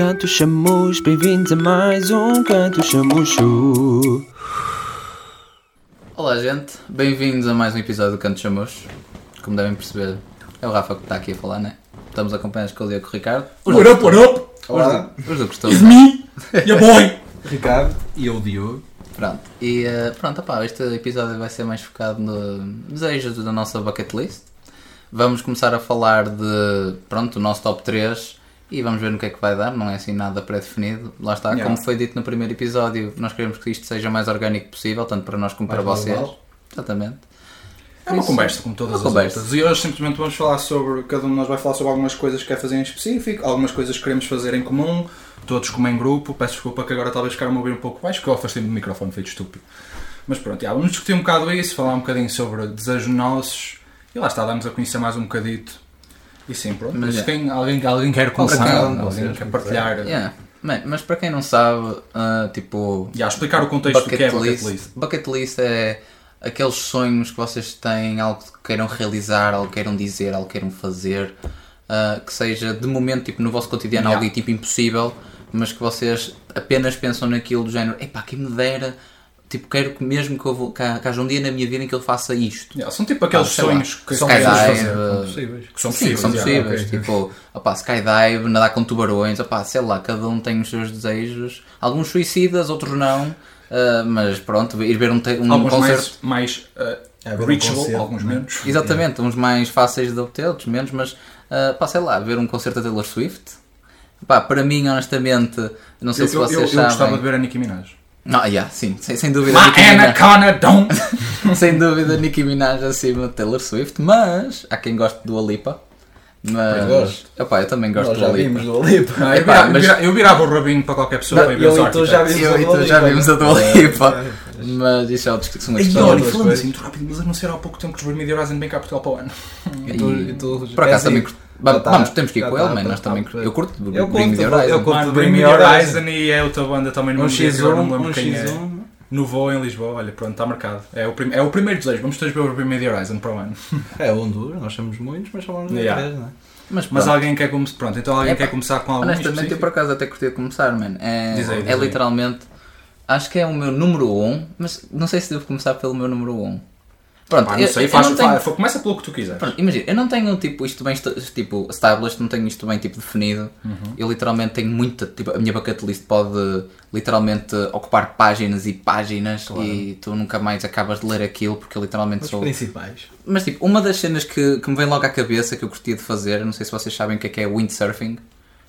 Canto Chamus, bem-vindos a mais um Canto Chamucho. Olá gente, bem-vindos a mais um episódio do Canto Chamus. Como devem perceber, é o Rafa que está aqui a falar, né? Estamos acompanhados com o Diego e com o Ricardo. What up, what up? Olá. Os do costume. It's me, your boy. Ricardo e eu, Diogo. Pronto, e eh, pronto, opá, este episódio vai ser mais focado no desejos da nossa bucket list. Vamos começar a falar de, pronto, o nosso top 3 e vamos ver no que é que vai dar, não é assim nada pré-definido. Lá está, Yeah. como foi dito no primeiro episódio, nós queremos que isto seja o mais orgânico possível, tanto para nós como para Mais vocês. normal. Exatamente. É uma conversa, como todas Uma as conversa. outras. E hoje simplesmente vamos falar sobre. Cada um de nós vai falar sobre algumas coisas que quer fazer em específico, algumas coisas que queremos fazer em comum, todos como em grupo. Peço desculpa que agora talvez ficaram a ouvir um pouco baixo, que eu afastei-me do microfone feito estúpido. Mas pronto, já, vamos discutir um bocado isso, falar um bocadinho sobre desejos nossos e lá está, darmos a conhecer mais um bocadito. E sim, pronto. Mas Mas é. quem, alguém, alguém quer começar, alguém vocês, quer partilhar. Yeah. Bem, mas para quem não sabe, ah, tipo, Já, explicar o contexto do que é bucket list. Bucket list é aqueles sonhos que vocês têm, algo que queiram realizar, algo que queiram dizer, algo que queiram fazer, ah, que seja de momento tipo, no vosso cotidiano Yeah. algo tipo impossível, mas que vocês apenas pensam naquilo do género, epá, quem me dera, tipo, quero que mesmo que, eu vou, que, que haja um dia na minha vida em que eu faça isto. Já, são tipo aqueles Ah, sonhos que São são Skydive, possíveis. possíveis. Que são Sim, possíveis. são já, possíveis. ok. Tipo, opá, skydive, nadar com tubarões, opá, sei lá, cada um tem os seus desejos. Alguns suicidas, outros não. ah, mas pronto, ir ver um, um Alguns concerto. mais, mais uh, É, um reachable, concerto, alguns né? menos. Exatamente, uns mais fáceis de obter, outros menos, mas ah, pá, sei lá, ver um concerto da Taylor Swift. Pá, para mim, honestamente, não sei Eu, se eu, vocês eu, eu sabem. gostava de ver a Nicki Minaj. Não, yeah, sim, sem, sem dúvida. Nicki Minaj- Anaconda don't! sem dúvida, Nicki Minaj acima de Taylor Swift, mas há quem goste do Alipa. Mas, Eu gosto. Opá, eu também gosto Nós do já vimos do Olipa. Não, eu, Epá, virava, mas- eu virava- eu virava o rabinho para qualquer pessoa para ir ver eu os e tu já Architects. vimos Eu a e do tu já vimos a do Olipa. é. Mas isso é outra discussão. Ei, outra olha, história. falando coisas. assim, muito rápido, mas anunciaram há pouco tempo que os Vermídia Horizon vêm cá a Portugal para o ano. E tu- E- tu- Por acaso também curto. Tá- Vamos, temos que ir já com tá, ele, man. tá, Nós tá, também tá. Eu curto Eu Bring Me The curto, Horizon. eu curto. Mano, Bring Me Horizon. E é outra banda também no Um dia, agora não me X1, lembro um quem é. X1. No voo em Lisboa, olha, pronto, está marcado. É o, prim- é o primeiro desejo, vamos todos ver o Me the Horizon para o ano. É um dos, nós somos muitos, mas somos Yeah. três, não é? Mas, Mas alguém quer começar, pronto, então alguém Epá, quer começar com algum honestamente, eu por acaso até curti começar, man. É, Diz aí, diz é literalmente. Acho que é o meu número 1, um, mas não sei se devo começar pelo meu número 1. Um. Pronto, Pá, não eu, sei, faz, não tenho- faz- começa pelo que tu quiseres. Pronto, imagina, eu não tenho tipo, isto bem tipo, established, não tenho isto bem tipo, definido. Uhum. Eu literalmente tenho muita. Tipo, a minha bucket list pode literalmente ocupar páginas e páginas e tu nunca mais acabas de ler aquilo porque eu literalmente Os sou. principais. Mas tipo, uma das cenas que, que me vem logo à cabeça que eu curtia de fazer, não sei se vocês sabem o que é que é windsurfing.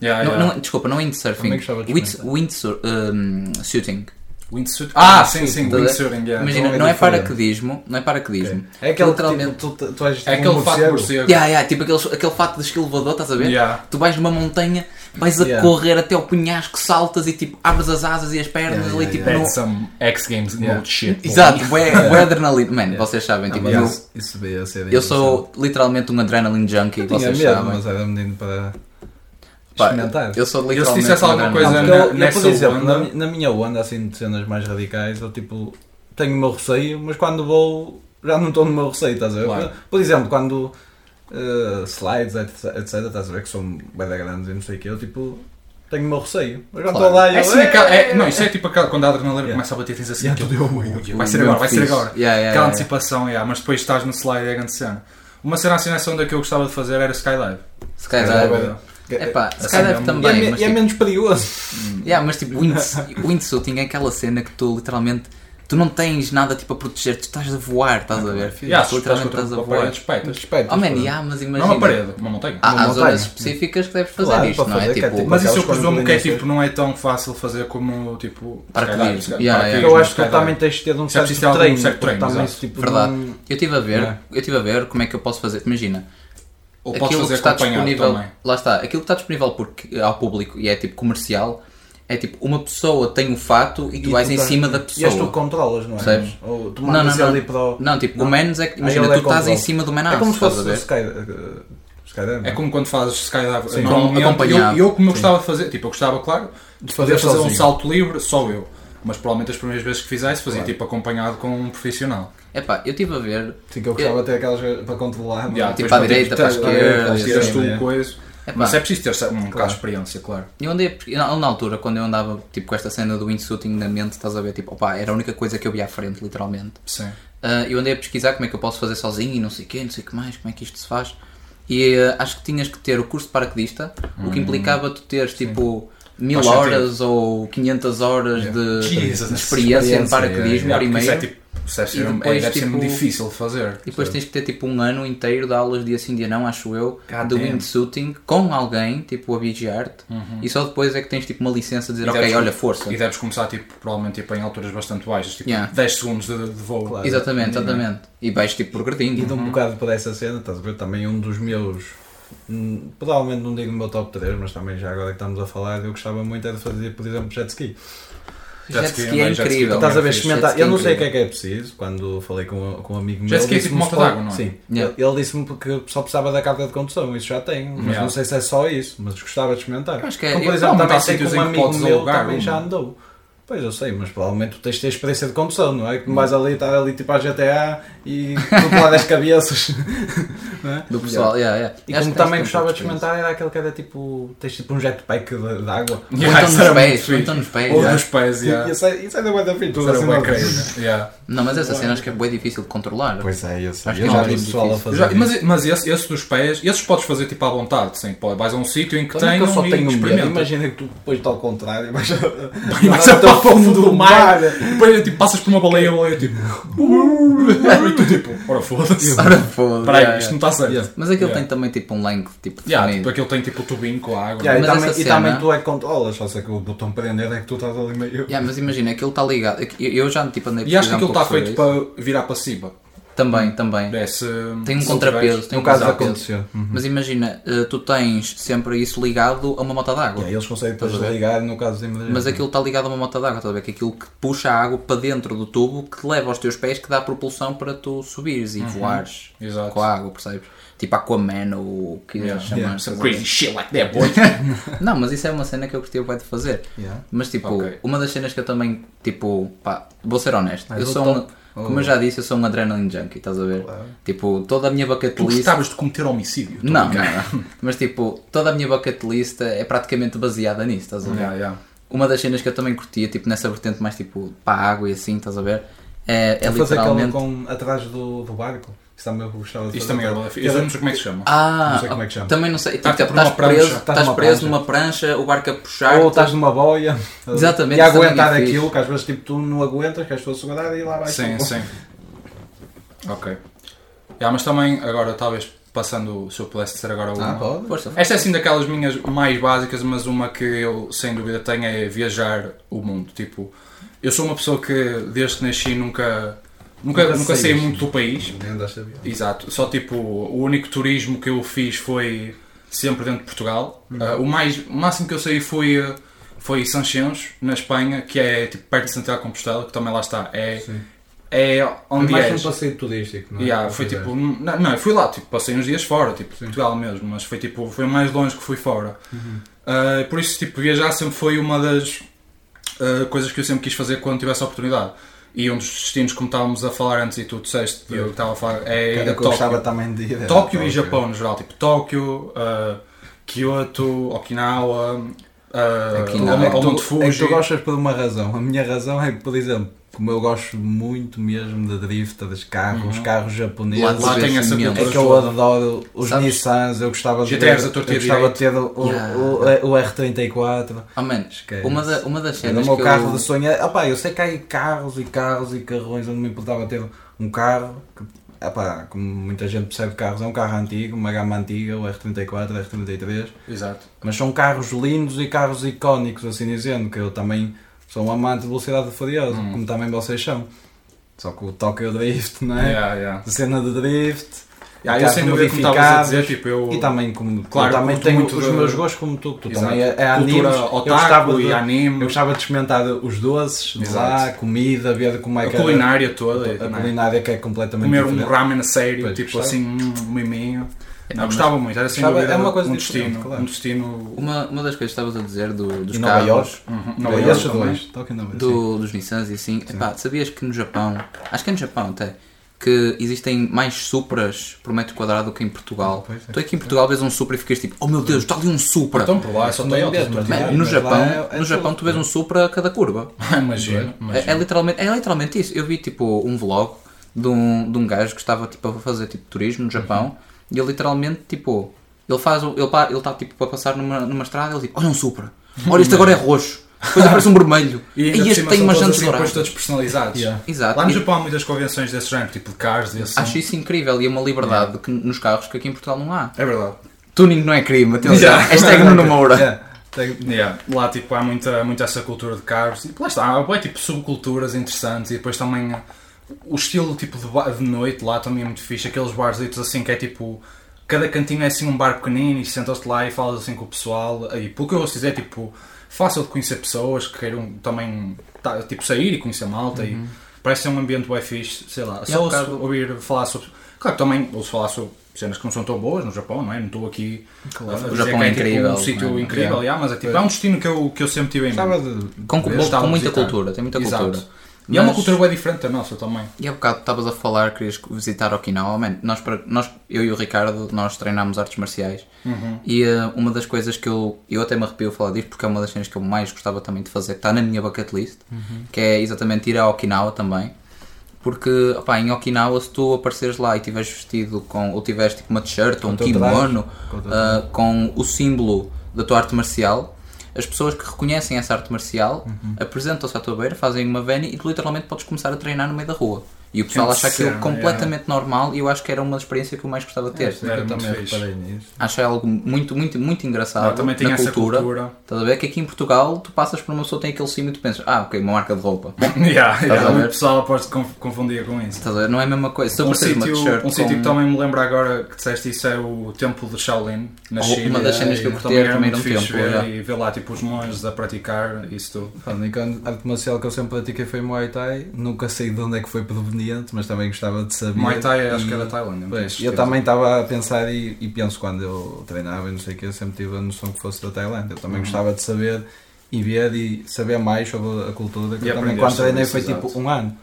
Yeah, Não, yeah. não- desculpa, não windsurfing. Gostava de Wind, experimentar. windsur, um, shooting. Windsuit. Ah, sim, sim, Tá windsuiting, yeah. Imagina, é não é diferente. paraquedismo, não é paraquedismo. É aquele literalmente. tipo, tu, tu és tipo É aquele um fato morcego. Yeah, yeah, tipo aquele, aquele fato de esquilvador, estás a ver? Yeah. Tu vais numa montanha, vais a Yeah. correr até ao penhasco, saltas e tipo abres as asas e as pernas Yeah, ali tipo yeah. No. some X Games mode shit. Exato, bué adrenalina. Man, vocês sabem, Ah, tipo, eu, isso- Isso eu sou literalmente um adrenaline junkie, vocês sabem. mas era menino para experimentar. eu sou Eu se literalmente. dissesse um alguma coisa Não, na- eu, eu, nessa por exemplo, onda- na, na minha onda assim de cenas mais radicais, eu tipo tenho o meu receio, mas quando vou já não estou no meu receio, estás a ver? Claro. Por exemplo, quando eh, slides, etc, etc, estás a ver que são bem grandes e não sei o que, eu tipo tenho o meu receio. Mas quando Claro. estou lá É eu. assim, aquela- é- "Eh". não, isso é tipo aquela, quando a adrenalina Yeah. começa a bater, tens assim, Yeah, aquele, tudo- "Ui, vai ser agora, vai ser agora. Yeah, yeah, Aquela yeah. antecipação, yeah, mas depois estás no slide e é grande cena. Uma cena assim nessa onda que eu gostava de fazer era skydive. Skydive. Skydive. Epá, Assim, Skydive é- E é, também, mas e é tipo, menos perigoso. Yeah, mas tipo, winds, windsuiting é aquela cena que tu literalmente tu não tens nada tipo a proteger, tu estás a voar, estás a ver? Yeah, tu se literalmente estás a uma voar. Respeito. Oh man, yeah, mas Não imagina. uma parede, uma montanha. Há, Uma há zonas específicas que deves fazer Claro, isto, não é? fazer, que é Tipo, tipo- Mas isso eu presumo que é tipo, não é tão fácil fazer como tipo. Paraquedismo. Yeah, yeah. Eu acho que também tens de ter um é certo treino. também, tipo, Verdade. não- Eu estive a ver, eu estive a ver como é que eu posso fazer. Imagina, Ou podes aquilo que fazer está acompanhado disponível. também. Lá está, aquilo que está disponível porque, ao público e é tipo comercial, é tipo uma pessoa tem o fato e tu E vais tu em tás- cima da E és tu pessoa. que controlas, não é? Percebes? Ou tu Não, mandas não, não. ali para o... Não, tipo, Não? o menos é que. Imagina, é tu estás em cima do É menaço, como se fosse o? Sky... uh, Skydive. É como quando fazes skydive. Sim. Acompanhado. Eu, eu como eu gostava de fazer, tipo, eu gostava, claro, de fazer, Fazer fazer um salto livre, só eu. Mas provavelmente as primeiras vezes que fizesse fazia Claro. tipo acompanhado com um profissional. Epá, eu estive a ver. Sim, que eu gostava de ter aquelas para controlar. mas- Yeah, Tipo, à direita, para a esquerda, tiras assim, tu yeah. coisa. Epá, Mas é preciso ter um bocado de experiência, claro. Eu andei, na, na altura, quando eu andava tipo, com esta cena do windsuiting na mente, estás a ver, tipo, opá, era a única coisa que eu via à frente, literalmente. Sim. Ah, eu andei a pesquisar como é que eu posso fazer sozinho e não sei o quê, não sei o que mais, como é que isto se faz. E ah, acho que tinhas que ter o curso de paraquedista, o que implicava tu teres tipo mil Hum. Horas ou 500 horas de, Jesus, de experiência em experiência, paraquedismo, Yeah, hora e meia. é tipo. Deve ser, E é- depois, deve ser tipo, muito difícil de fazer. E depois tens que ter tipo um ano inteiro de aulas de assim dia não, acho eu, God de windsuiting com alguém, tipo a vigiar-te, e só depois é que tens tipo uma licença de dizer, Uhum. E ok, deves- olha, força. E deves começar tipo, provavelmente tipo, em alturas bastante baixas, tipo Yeah. 10 segundos de, de voo. Claro. Exatamente, exatamente. E vais tipo progredindo. E de um bocado para essa cena, estás a ver? Também um dos meus. hum, Provavelmente não digo o meu top 3, mas também já agora que estamos a falar, eu gostava muito é de fazer, por exemplo, jet ski. Jet Jet ski, ski é incrível. também Estás a ver experimentar. Eu não sei o que é que é preciso. Quando falei com, com um amigo meu. Jet ski é ele tipo disse-me moto d'água, não é? Sim. Yeah. Ele, disse-me que só precisava da carta de condução, isso já tenho. Mas Yeah. não sei se é só isso, mas gostava de experimentar. Eu acho que é- Como, eu- por exemplo, provavelmente também há sei que um amigo meu também já andou. Pois eu sei, mas provavelmente tu tens de ter experiência de condução, não é? Que não vais ali estar ali tipo à GTA e lá das cabeças. não é? Do pessoal, yeah, yeah. E Acho como que tens também um gostava de experimentar era aquele que era tipo. tens tipo um jetpack de, de água. Ou Yeah, então isso nos pés, ou então nos pés. Ou yeah. dos pés, yeah. E Isso é, isso é da fixe, Tudo era assim, bem não-. Yeah. Mas essa cena acho que é bem difícil de controlar. Pois é, eu sei. Acho Eu que já é vi pessoal a fazer. Mas mas esse, esses dos pés, esses podes fazer tipo à vontade, sim. Vais a um sítio em que é tem que eu só tenho experimenta. Imagina que tu depois está ao contrário, a para o fundo do mar. Depois tipo, passas por uma baleia e a baleia tipo. e tu tipo, ora foda-se. Ora, foda Espera aí, yeah, isto não está certo. Yeah. Mas aquilo Yeah. tem também tipo um length tipo Yeah, tipo, aquele tem tipo o tubinho com a água. Yeah, e, também, essa e também cena- tu é que controlas, só sei que o botão prender é que tu estás ali meio. Yeah, mas imagina, aquilo está ligado. Eu já tipo andei a E acho que um aquilo está feito isso. para virar para cima. Também, também. É, se- Tem um contrapeso, tem um caso contrapeso. acontecer. Mas imagina, eh, tu tens sempre isso ligado a uma moto d'água. Yeah, eles conseguem depois desligar no caso de emergência. Mas aquilo está ligado a uma moto d'água, estás a ver? Que aquilo que puxa a água para dentro do tubo que te leva aos teus pés, que dá propulsão para tu subires e voares Exato. com a água, percebes? Tipo Aquaman ou o que Yeah, chamar. yeah. a Crazy shit like that, boy. Não, mas isso é uma cena que eu bué de fazer. Yeah. Mas tipo, Ok. uma das cenas que eu também, tipo, pá, vou ser honesto. Mas eu sou um, top- como Oh. eu já disse, eu sou um adrenaline junkie, estás a ver? Claro. Tipo, toda a minha bucket Tu list. gostavas de cometer homicídio. Não, não, não. Mas tipo, toda a minha bucket list é praticamente baseada nisso, estás a ver? Yeah, yeah. Uma das cenas que eu também curtia, tipo, nessa vertente mais tipo para a água e assim, estás a ver? É, é É fazer aquela literalmente. com atrás do, do barco. De Isto também era bem fixe. Eu não sei como é que se chama. Ah, Não sei como é que chama. também não sei. Tipo, Tá, tipo, estás prancha. preso, Estás estás numa preso prancha. numa prancha, o barco a puxar. Ou estás numa boia Exatamente, e também aguentar é aquilo, que às vezes tipo, tu não aguentas, que és tu a segurar e lá vais. Sim, tu. sim. Ok. Yeah, mas também, agora, talvez passando, se eu pudesse dizer agora uma. Ah, pode. Força, Esta é assim daquelas minhas mais básicas, mas uma que eu sem dúvida tenho é viajar o mundo. Tipo, eu sou uma pessoa que desde que nasci nunca, nunca, Nunca nunca saí muito do país. Nem andaste a ver. Exato. Só tipo, o único turismo que eu fiz foi sempre dentro de Portugal. Ah, o, mais, o máximo que eu saí foi, foi Sanchens, na Espanha, que é tipo perto de Santiago de Compostela, que também lá está. É, Sim. é onde mais és. um passeio turístico, não é? Yeah, foi tipo, não, não, eu fui lá, tipo, passei uns dias fora, tipo, Sim. Portugal mesmo, mas foi tipo, foi mais longe que fui fora. Uhum. Uh, por isso, tipo, viajar sempre foi uma das uh, coisas que eu sempre quis fazer quando tivesse a oportunidade. E um dos destinos, como estávamos a falar antes e tu disseste, eu estava a falar, é era ir o a que eu gostava Tóquio. também de ir. era Tóquio e. Japão no geral, tipo, Tóquio, uh, Kyoto, Okinawa, uh, Okinawa. ao- É que tu- Monte É que tu gostas por uma razão. A minha razão é que, por exemplo, como eu gosto muito mesmo de drift, dos carros, Uhum. carros japoneses. Lá Lá tem essa. É que eu adoro os Sabes? Nissans, eu gostava de ter, eu gostava de ter o, o- Yeah. o, o R34. Oh, man, uma, da, uma das Era o cenas meu que carro eu... de sonho. é- Opá, eu sei que há aí carros e carros e carrões onde me importava ter um carro que, como muita gente percebe carros, é um carro antigo, uma gama antiga, o R34, o R33, Exato. mas são carros lindos e carros icónicos, assim dizendo, que eu também sou um amante de velocidade furiosa, Hum. como também vocês são. Só que o Tokyo Drift, não é? Yeah, yeah. A cena de drift. Yeah, eu carros sem dúvida, como estavas a dizer, tipo, eu... E também, como, Claro, também tenho muito os de- meus gostos como tu, que tu Exato. também é, é animes. eu gostava de, anime. eu gostava de experimentar os doces Exato. lá, comida, ver como é a que era- culinária toda. a é? culinária que é completamente Comer um diferente. ramen a sério, Pois, tipo gostava. assim, um miminho. Não, Não, mas- gostava muito, era sem dúvida é uma coisa um destino. claro. Um destino. Uma, uma das coisas que estavas a dizer do, dos E Nova carros. Uhum, Nova York York também. dois. Tóquio Nova York, do, dos Nissans e assim, epá, sabias que no Japão, acho que é no Japão até, que existem mais supras por metro quadrado do que em Portugal. Pois é. tu aqui em Portugal vês um supra e ficas tipo, oh meu Deus, está ali um supra. Então por lá é só mas- Man, no Japão, é- é no Japão tu vês um supra a cada curva. Imagina, É, é imagina. literalmente, é literalmente isso. Eu vi tipo um vlog de um, de um gajo que estava tipo, a fazer tipo, turismo no Japão e ele literalmente tipo. Ele faz ele está tipo a passar numa, numa estrada e ele tipo, olha um Supra, olha este agora é roxo, depois aparece um vermelho E e, este tem umas jantes assim, depois douradas. todos personalizados. Yeah. Exato. Lá no E Japão há muitas convenções desse género, tipo de cars e assim. Acho isso incrível e é uma liberdade que, nos carros que aqui em Portugal não há. É verdade. Tuning não é crime, atenção. Yeah. Hashtag Nuno Moura. Yeah. Tem- Yeah. Lá tipo, há muita, muita essa cultura de carros. E lá está, há tipo subculturas interessantes e depois também o estilo tipo de, ba- de noite lá também é muito fixe. Aqueles barzitos assim que é tipo. Cada cantinho é assim um bar pequenino e sentas-te lá e falas assim com o pessoal. E pelo que eu ouço dizer, é tipo fácil de conhecer pessoas que queiram também tá, tipo, sair e conhecer malta. E parece ser um ambiente bem fixe. Sei lá, há só ouço ouvir falar sobre. Claro que também ouço falar sobre cenas que não são tão boas no Japão, não é? Não estou aqui. a dizer O Japão que é tipo, incrível, um sítio é? incrível, Yeah. yeah, mas é, tipo, é um destino que eu, que eu sempre tive em mente. Com, com, muita cultura, tem muita Exato. cultura. E é uma cultura bem diferente da nossa também. E há bocado estavas a falar, querias visitar Okinawa. Man, nós, nós, eu e o Ricardo, nós treinámos artes marciais. E eh, uma das coisas que eu, eu até me arrepio a falar disto, porque é uma das cenas que eu mais gostava também de fazer, está na minha bucket list, que é exatamente ir a Okinawa também. Porque opá, em Okinawa, se tu apareceres lá e tiveres vestido com, ou tiveres tipo uma t-shirt ou um kimono ah, com o símbolo da tua arte marcial, as pessoas que reconhecem essa arte marcial Uhum. apresentam-se à tua beira, fazem uma vénia e tu literalmente podes começar a treinar no meio da rua. E o pessoal Que acha aquilo cena, completamente normal e eu acho que era uma experiência que eu mais gostava de ter. É, Era eu também fixe. reparei nisso. Acho algo muito, muito, muito engraçado Lá também tem na essa cultura. cultura. Estás a ver que aqui em Portugal tu passas por uma pessoa que tem aquele símbolo e tu pensas, ah, ok, uma marca de roupa. yeah, a yeah, ver? o pessoal pode conf- confundir com isso. Estás a ver? Não é a mesma coisa. Se eu Um sítio, um sítio que com- também me lembra agora que disseste isso é o Templo de Shaolin, na China. uma das cenas que eu curti também era a um fixe templo, ver e ver lá tipo os monges a praticar isso tudo. A arte marcial que eu sempre pratiquei foi Muay Thai. Nunca sei de onde é que foi mas também gostava de saber. Muay Thai acho E- que é da Tailândia. Pois, eu também estava a pensar e, e penso quando eu treinava e não sei o que, eu sempre tive a noção que fosse da Tailândia. Eu também Uhum. gostava de saber e ver e saber mais sobre a cultura. Que E eu também quando treinei foi exato. tipo um ano.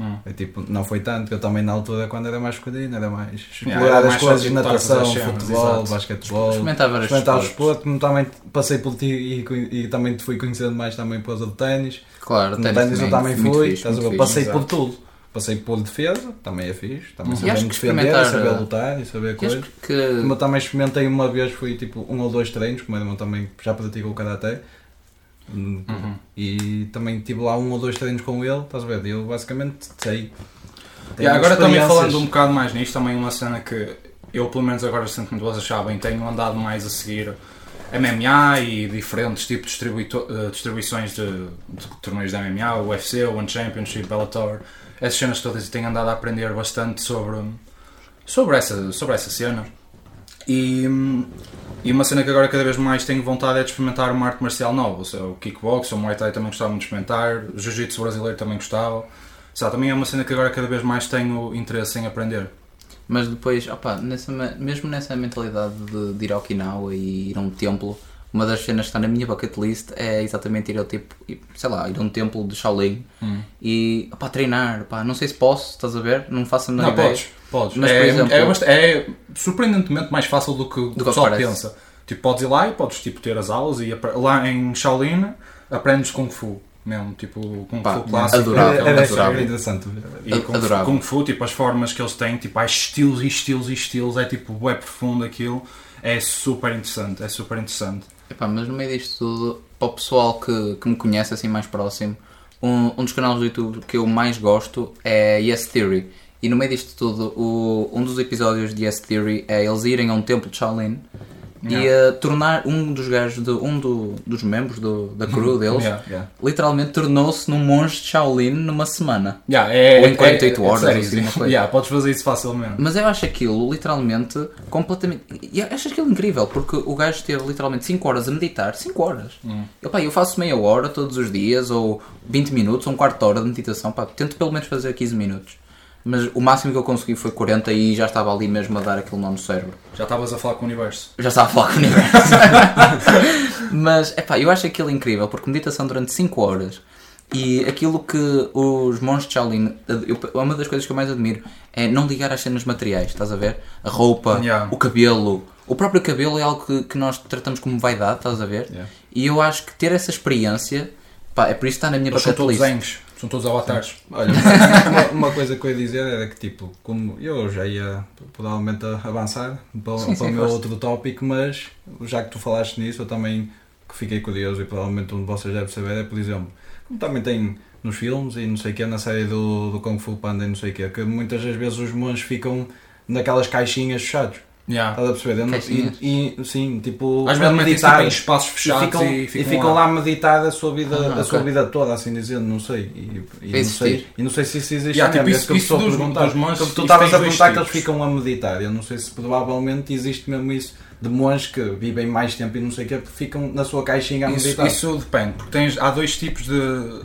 Hum. É tipo, não foi tanto, que eu também na altura quando era mais pequenino era mais Yeah, explorar era as mais coisas, tipo, natação, futebol, exato. basquetebol, Experimentar vários experimentar o desporto, como também passei por ti e, e também te fui conhecendo mais também por causa do ténis. Claro, No ténis ténis eu também fui, fixe, fixe. passei por exato. tudo. Passei por defesa, também é fixe, também saber acho me que defender, experimentar, saber eh, lutar e saber coisas. que Como eu também experimentei uma vez, fui tipo um ou dois treinos, como irmão também já praticou o Karaté. Hum, Uhum. E também tive lá um ou dois treinos com ele, estás a ver? Eu basicamente sei. Agora também falando um bocado mais nisto, também uma cena que eu pelo menos agora sinto-me vocês sabem, tenho andado mais a seguir MMA e diferentes tipos de eh, distribuições de, de torneios de MMA, o UFC, o One Championship, Bellator, essas cenas todas e tenho andado a aprender bastante sobre, sobre, essa, sobre essa cena. E, e uma cena que agora cada vez mais tenho vontade é de experimentar uma arte marcial nova, ou seja, o kickbox, o Muay Thai também gostava muito de experimentar, Jiu-Jitsu brasileiro também gostava. Sabe, também é uma cena que agora cada vez mais tenho interesse em aprender. Mas depois, opa, nessa, me- mesmo nessa mentalidade de, de ir ao Okinawa e ir a um templo, uma das cenas que está na minha bucket list é exatamente ir ao tipo, sei lá, ir a um templo de Shaolin Hum. e opá, treinar. Não sei se posso, estás a ver? Não faço a menor Não, ideia. podes, podes. Mas, é, por exemplo- é, é surpreendentemente mais fácil do que o pessoal pensa. Tipo, podes ir lá e podes tipo, ter as aulas e lá em Shaolin aprendes Kung Fu mesmo, tipo Kung Pá, Fu clássico. adorável, Era, adorável. interessante. E Kung Fu, Adorável. Kung Fu, tipo, as formas que eles têm, tipo, há estilos e estilos e estilos, é tipo, é profundo aquilo, é super interessante, é super interessante. Epá, mas no meio disto tudo, para o pessoal que, que me conhece assim mais próximo, um, um dos canais do YouTube que eu mais gosto é Yes Theory. E no meio disto tudo, o, um dos episódios de Yes Theory é eles irem a um templo de Shaolin e a tornar um dos gajos, de, um do- dos membros do- da crew deles, Yeah. Yeah. literalmente tornou-se num monge de Shaolin numa semana. Yeah, é, Ou em 48 horas, sério, assim, uma coisa. yeah, podes fazer isso facilmente. Mas eu acho aquilo literalmente completamente. Eu acho aquilo incrível, porque o gajo teve literalmente 5 horas a meditar. 5 horas. Hum. Eu, pá, eu faço meia hora todos os dias, ou 20 minutos, ou um quarto de hora de meditação. Pá, tento pelo menos fazer 15 minutos. Mas o máximo que eu consegui foi 40 e já estava ali mesmo a dar aquele nó no cérebro. Já estavas a falar com o universo. Já estava a falar com o universo. Mas, é pá, eu acho aquilo incrível, porque meditação durante 5 horas E aquilo que os monges de Shaolin, eu- uma das coisas que eu mais admiro é não ligar às cenas materiais, estás a ver? A roupa, Yeah. o cabelo. O próprio cabelo é algo que, que nós tratamos como vaidade, estás a ver? Yeah. E eu acho que ter essa experiência, pá, é por isso que está na minha Eles bucket list. São todos avatares. Olha, uma, uma coisa que eu ia dizer era que, tipo, como eu já ia provavelmente avançar para, Sim, para sim, o meu outro tópico, mas já que tu falaste nisso, eu também que fiquei curioso e provavelmente um de vocês deve saber é, por exemplo, como também tem nos filmes e não sei o que, na série do, do Kung Fu Panda e não sei o que, que muitas das vezes os monges ficam naquelas caixinhas fechados. Yeah. Estás a perceber? Não-? E, e, sim, tipo, Às a vezes metem-se tipo, meditar. em espaços E fechados ficam, e e ficam, ficam lá a meditar a sua vida, Ah, a sua ok. vida toda, assim dizendo, não sei. E, e não sei, e não sei se isso existe Yeah, mesmo, tipo, é isso- que eu isso estou a dos- perguntar. dos monges, Como tu estavas a perguntar que eles ficam a meditar. Eu não sei se provavelmente existe mesmo isso de monges que vivem mais tempo e não sei o que, ficam na sua caixinha a Isso, meditar. isso depende, porque tens, há dois tipos de,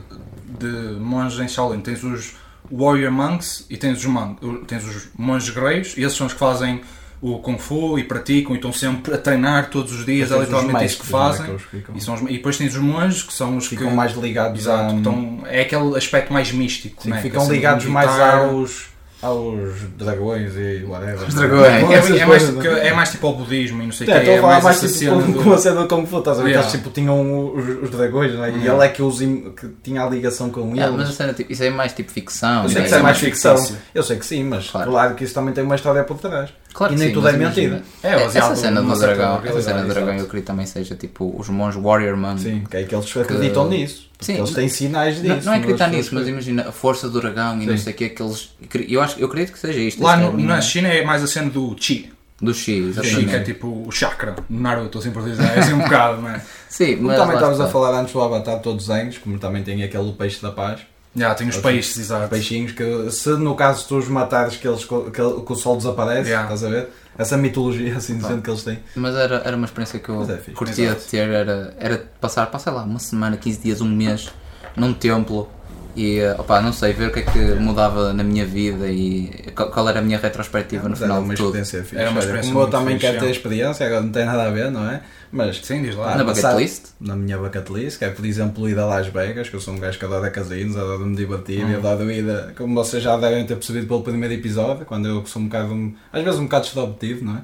de monges em Shaolin. Tens os Warrior Monks e tens os, mon, tens os monges guerreiros, e esses são os que fazem o Kung Fu e praticam e estão sempre a treinar todos os dias, é literalmente isso que é, fazem. que ficam, E, são os- e depois tens os monges que são os ficam que. mais ligados Exato, a, então, é aquele aspecto mais místico. sim, né? ficam é ligados mais aos, aos dragões e whatever. Os dragões. É, é, é mais, que- não é? é mais tipo ao budismo e não sei o É, que. estou a É falar mais mais tipo cena como, do- como a cena do Kung Fu, estás a ver? Yeah. eles tipo, tinham os, os dragões, não é? E Yeah. ele é que, os, que tinha a ligação com Yeah, eles. mas a cena, tipo, isso é mais tipo ficção. Eu sei né? que isso é mais ficção. Eu sei que sim, mas Claro. claro, que isso também tem uma história por trás. Claro E que nem sim, tudo é mentira. É, baseado essa cena do dragão, essa cena do dragão eu acredito também seja tipo os monges Warrior Man. Sim, que é que eles acreditam nisso. Porque Sim. eles têm sinais disso. Não, não é acreditar nisso, mas imagina a força do dragão e não Sim. sei o que é que eles. Eu, acho, eu acredito que seja isto. Lá é no- a na China é mais a cena do Chi. Do X, O Chi que é exatamente. tipo o chakra. No Naruto, assim por dizer. É assim um bocado, não é? Sim, Como mas também lá estavas a falar antes do Avatar todos os anos, como também tem aquele peixe da paz, Já, tem os Ok. peixes, exato. peixinhos que se no caso tu os matares que, eles, que, que o sol desaparece, Yeah. estás a ver? Essa mitologia assim dizendo que eles têm. Mas era, era uma experiência que eu é curtia de ter, era, era passar, passar lá uma semana, 15 dias, um mês num templo e opá, não sei, ver o que é que mudava na minha vida e qual, era a minha retrospectiva no final de tudo. fixe. Era uma experiência Como eu também fixe, quero é. ter experiência, agora não tem nada a ver, não é? Mas Sim, diz lá. Na bucket passar- list? na minha bucket list, que é por exemplo ir a Las Vegas, que eu sou um gajo que adora casinos, adoro me divertir, Hum. e adoro ir a, como vocês já devem ter percebido pelo primeiro episódio, quando eu sou um bocado, um- às vezes um bocado extrovertido, não é?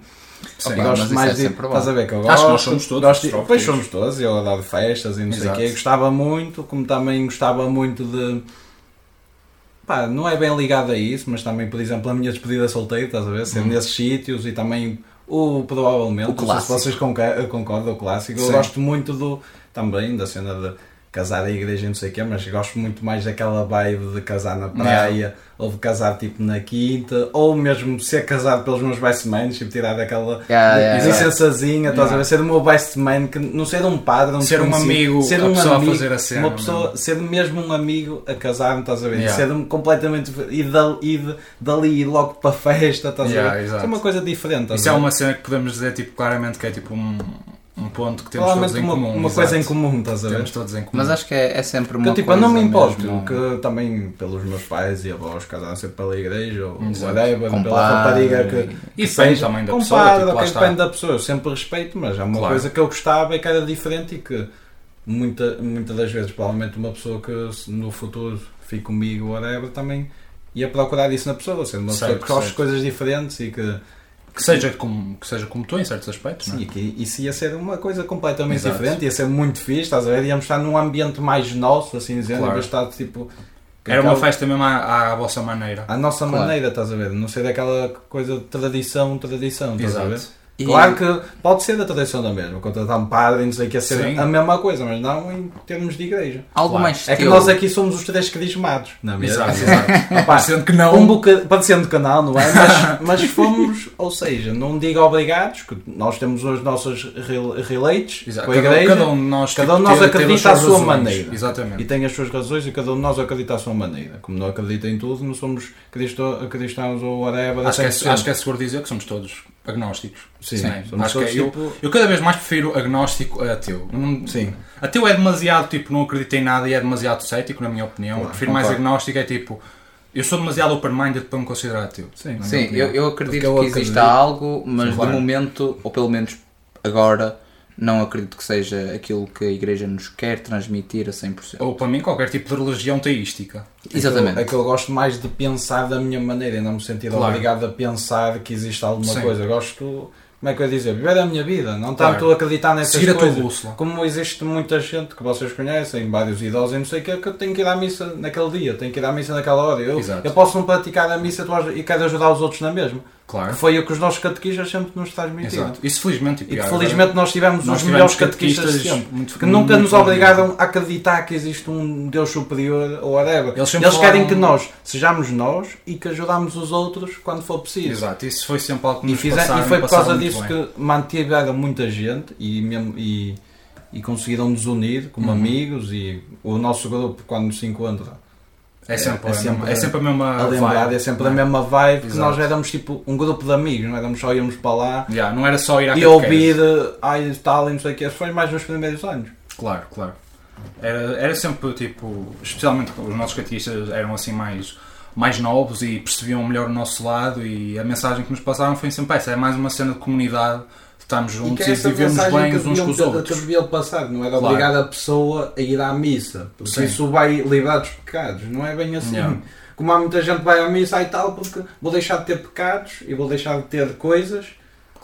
Sim. Opa, gosto mais é de, estás a ver que eu gosto, Acho que nós somos todos gosto de. Pois somos todos, eu adoro festas e não sei o Exato. quê, gostava muito, como também gostava muito de, pá, não é bem ligado a isso, mas também, por exemplo, a minha despedida solteira, estás a ver, ser nesses sítios e também o provavelmente, O sei se clássico. vocês concordam, o clássico, eu Sim. gosto muito do, também da cena de casar à igreja e não sei o quê, mas gosto muito mais daquela vibe de casar na praia, ou de casar tipo na quinta, ou mesmo ser casado pelos meus best men, tipo tirar aquela Yeah, yeah, licençazinha, estás a Yeah. ver? Ser o meu best man, que não ser um padre, um Ser um amigo, ser a um pessoa a amigo, fazer a cena, uma pessoa, ser mesmo um amigo a casar, estás a ver? Yeah. Ser um completamente e dali, e dali ir logo para a festa, estás a ver? Isso é uma coisa diferente, Isso a é uma cena que podemos dizer tipo, claramente que é tipo um, um ponto que temos Provavelmente todos em uma, comum. uma exato. coisa em comum, estás a ver? Temos todos em comum. Mas acho que é, é sempre uma Que, tipo, eu coisa não me importo mesmo. que também pelos meus pais e avós casaram sempre pela igreja ou whatever, pela rapariga que, E depende também da pessoa, tipo, lá ok, está. depende da pessoa, eu sempre respeito, mas é uma Claro. coisa que eu gostava e que era diferente e que muita, muitas das vezes provavelmente uma pessoa que no futuro fique comigo whatever também ia procurar isso na pessoa, sendo uma pessoa Certo, que gosta de coisas diferentes e que Que seja, como, que seja como tu em certos aspectos, não Sim, é? que isso ia ser uma coisa completamente Exato. diferente, ia ser muito fixe, estás a ver? Íamos estar num ambiente mais nosso, assim dizendo, Claro. em vez de estar tipo. Era uma festa mesmo à, à vossa maneira. À nossa Claro. maneira, estás a ver? Não ser daquela coisa de tradição, tradição, estás a ver? E- Claro que pode ser da tradição da mesma, contratar um padre e não sei o que, é ser Sim. a mesma coisa, mas não em termos de igreja. Algo Claro. mais É que teu. nós aqui somos os três crismados, não é mesmo? Exato, exato. Opa, Sendo que não. um bocadinho, parecendo de canal, não é? Mas, mas fomos, ou seja, não digo obrigados, que nós temos as nossas rel- relates Exato. com a Cada, igreja cada um de nós, cada um de nós acredita à sua razões. maneira. Exatamente. e tem as suas razões e cada um de nós acredita à sua maneira. Como não acredita em tudo, não somos cristo- cristãos ou whatever. Acho que, é, 100%. acho que é seguro dizer que somos todos agnósticos. Sim, Sim. somos Acho que eu, tipo- eu cada vez mais prefiro agnóstico a ateu. Não- Sim. Ateu é demasiado, tipo, não acredito em nada e é demasiado cético, na minha opinião. Claro, eu prefiro mais agnóstico, é tipo, eu sou demasiado open-minded para me considerar ateu. Sim. Sim, eu, eu acredito eu que exista acredito. algo, mas Sim, claro. de momento, ou pelo menos agora, não acredito que seja aquilo que a Igreja nos quer transmitir a 100%. Ou para mim, qualquer tipo de religião teística. Exatamente. É que eu gosto mais de pensar da minha maneira e não me sentir Claro. obrigado a pensar que existe alguma Sim. coisa. Eu gosto, como é que eu ia dizer, viver a minha vida, não Claro. tanto acreditar nessas Seguir a tua coisas. bússola. Como existe muita gente que vocês conhecem, vários idosos e não sei o que, que eu tenho que ir à missa naquele dia, tenho que ir à missa naquela hora. Eu, Exato. eu posso não praticar a missa e quero ajudar os outros na mesma. Claro. Que foi o que os nossos catequistas sempre nos transmitiram. Exato. Isso felizmente, E que Piar, felizmente nós tivemos nós os tivemos melhores catequistas, catequistas sempre. muito- Que nunca muito nos obrigaram a acreditar que existe um Deus superior ou whatever. Eles Eles querem que nós sejamos nós e que ajudamos os outros quando for preciso. Exato, isso foi sempre algo que E, nos fizer- passaram, e foi por causa disso bem. que mantiveram muita gente e, mesmo, e, e conseguiram nos unir como Uhum. amigos e o nosso grupo quando se encontra É sempre, é a sempre- mesma- é sempre a mesma a lembrar é sempre não a mesma vibe que nós éramos tipo um grupo de amigos, não éramos só íamos para lá. Yeah, não era só ir à e ouvir ai tal e não sei o que, foi mais nos primeiros anos. Claro, claro. Era, era sempre tipo, especialmente os nossos catequistas eram assim mais, mais novos e percebiam melhor o nosso lado e a mensagem que nos passaram foi sempre essa, é mais uma cena de comunidade, de estarmos juntos e, essa vivemos bem que uns com os outros. Que deviam passar, não era Claro. obrigar a pessoa a ir à missa, porque Sim. isso vai livrar dos pecados, não é bem assim. Como há muita gente que vai à missa e tal, porque vou deixar de ter pecados e vou deixar de ter coisas.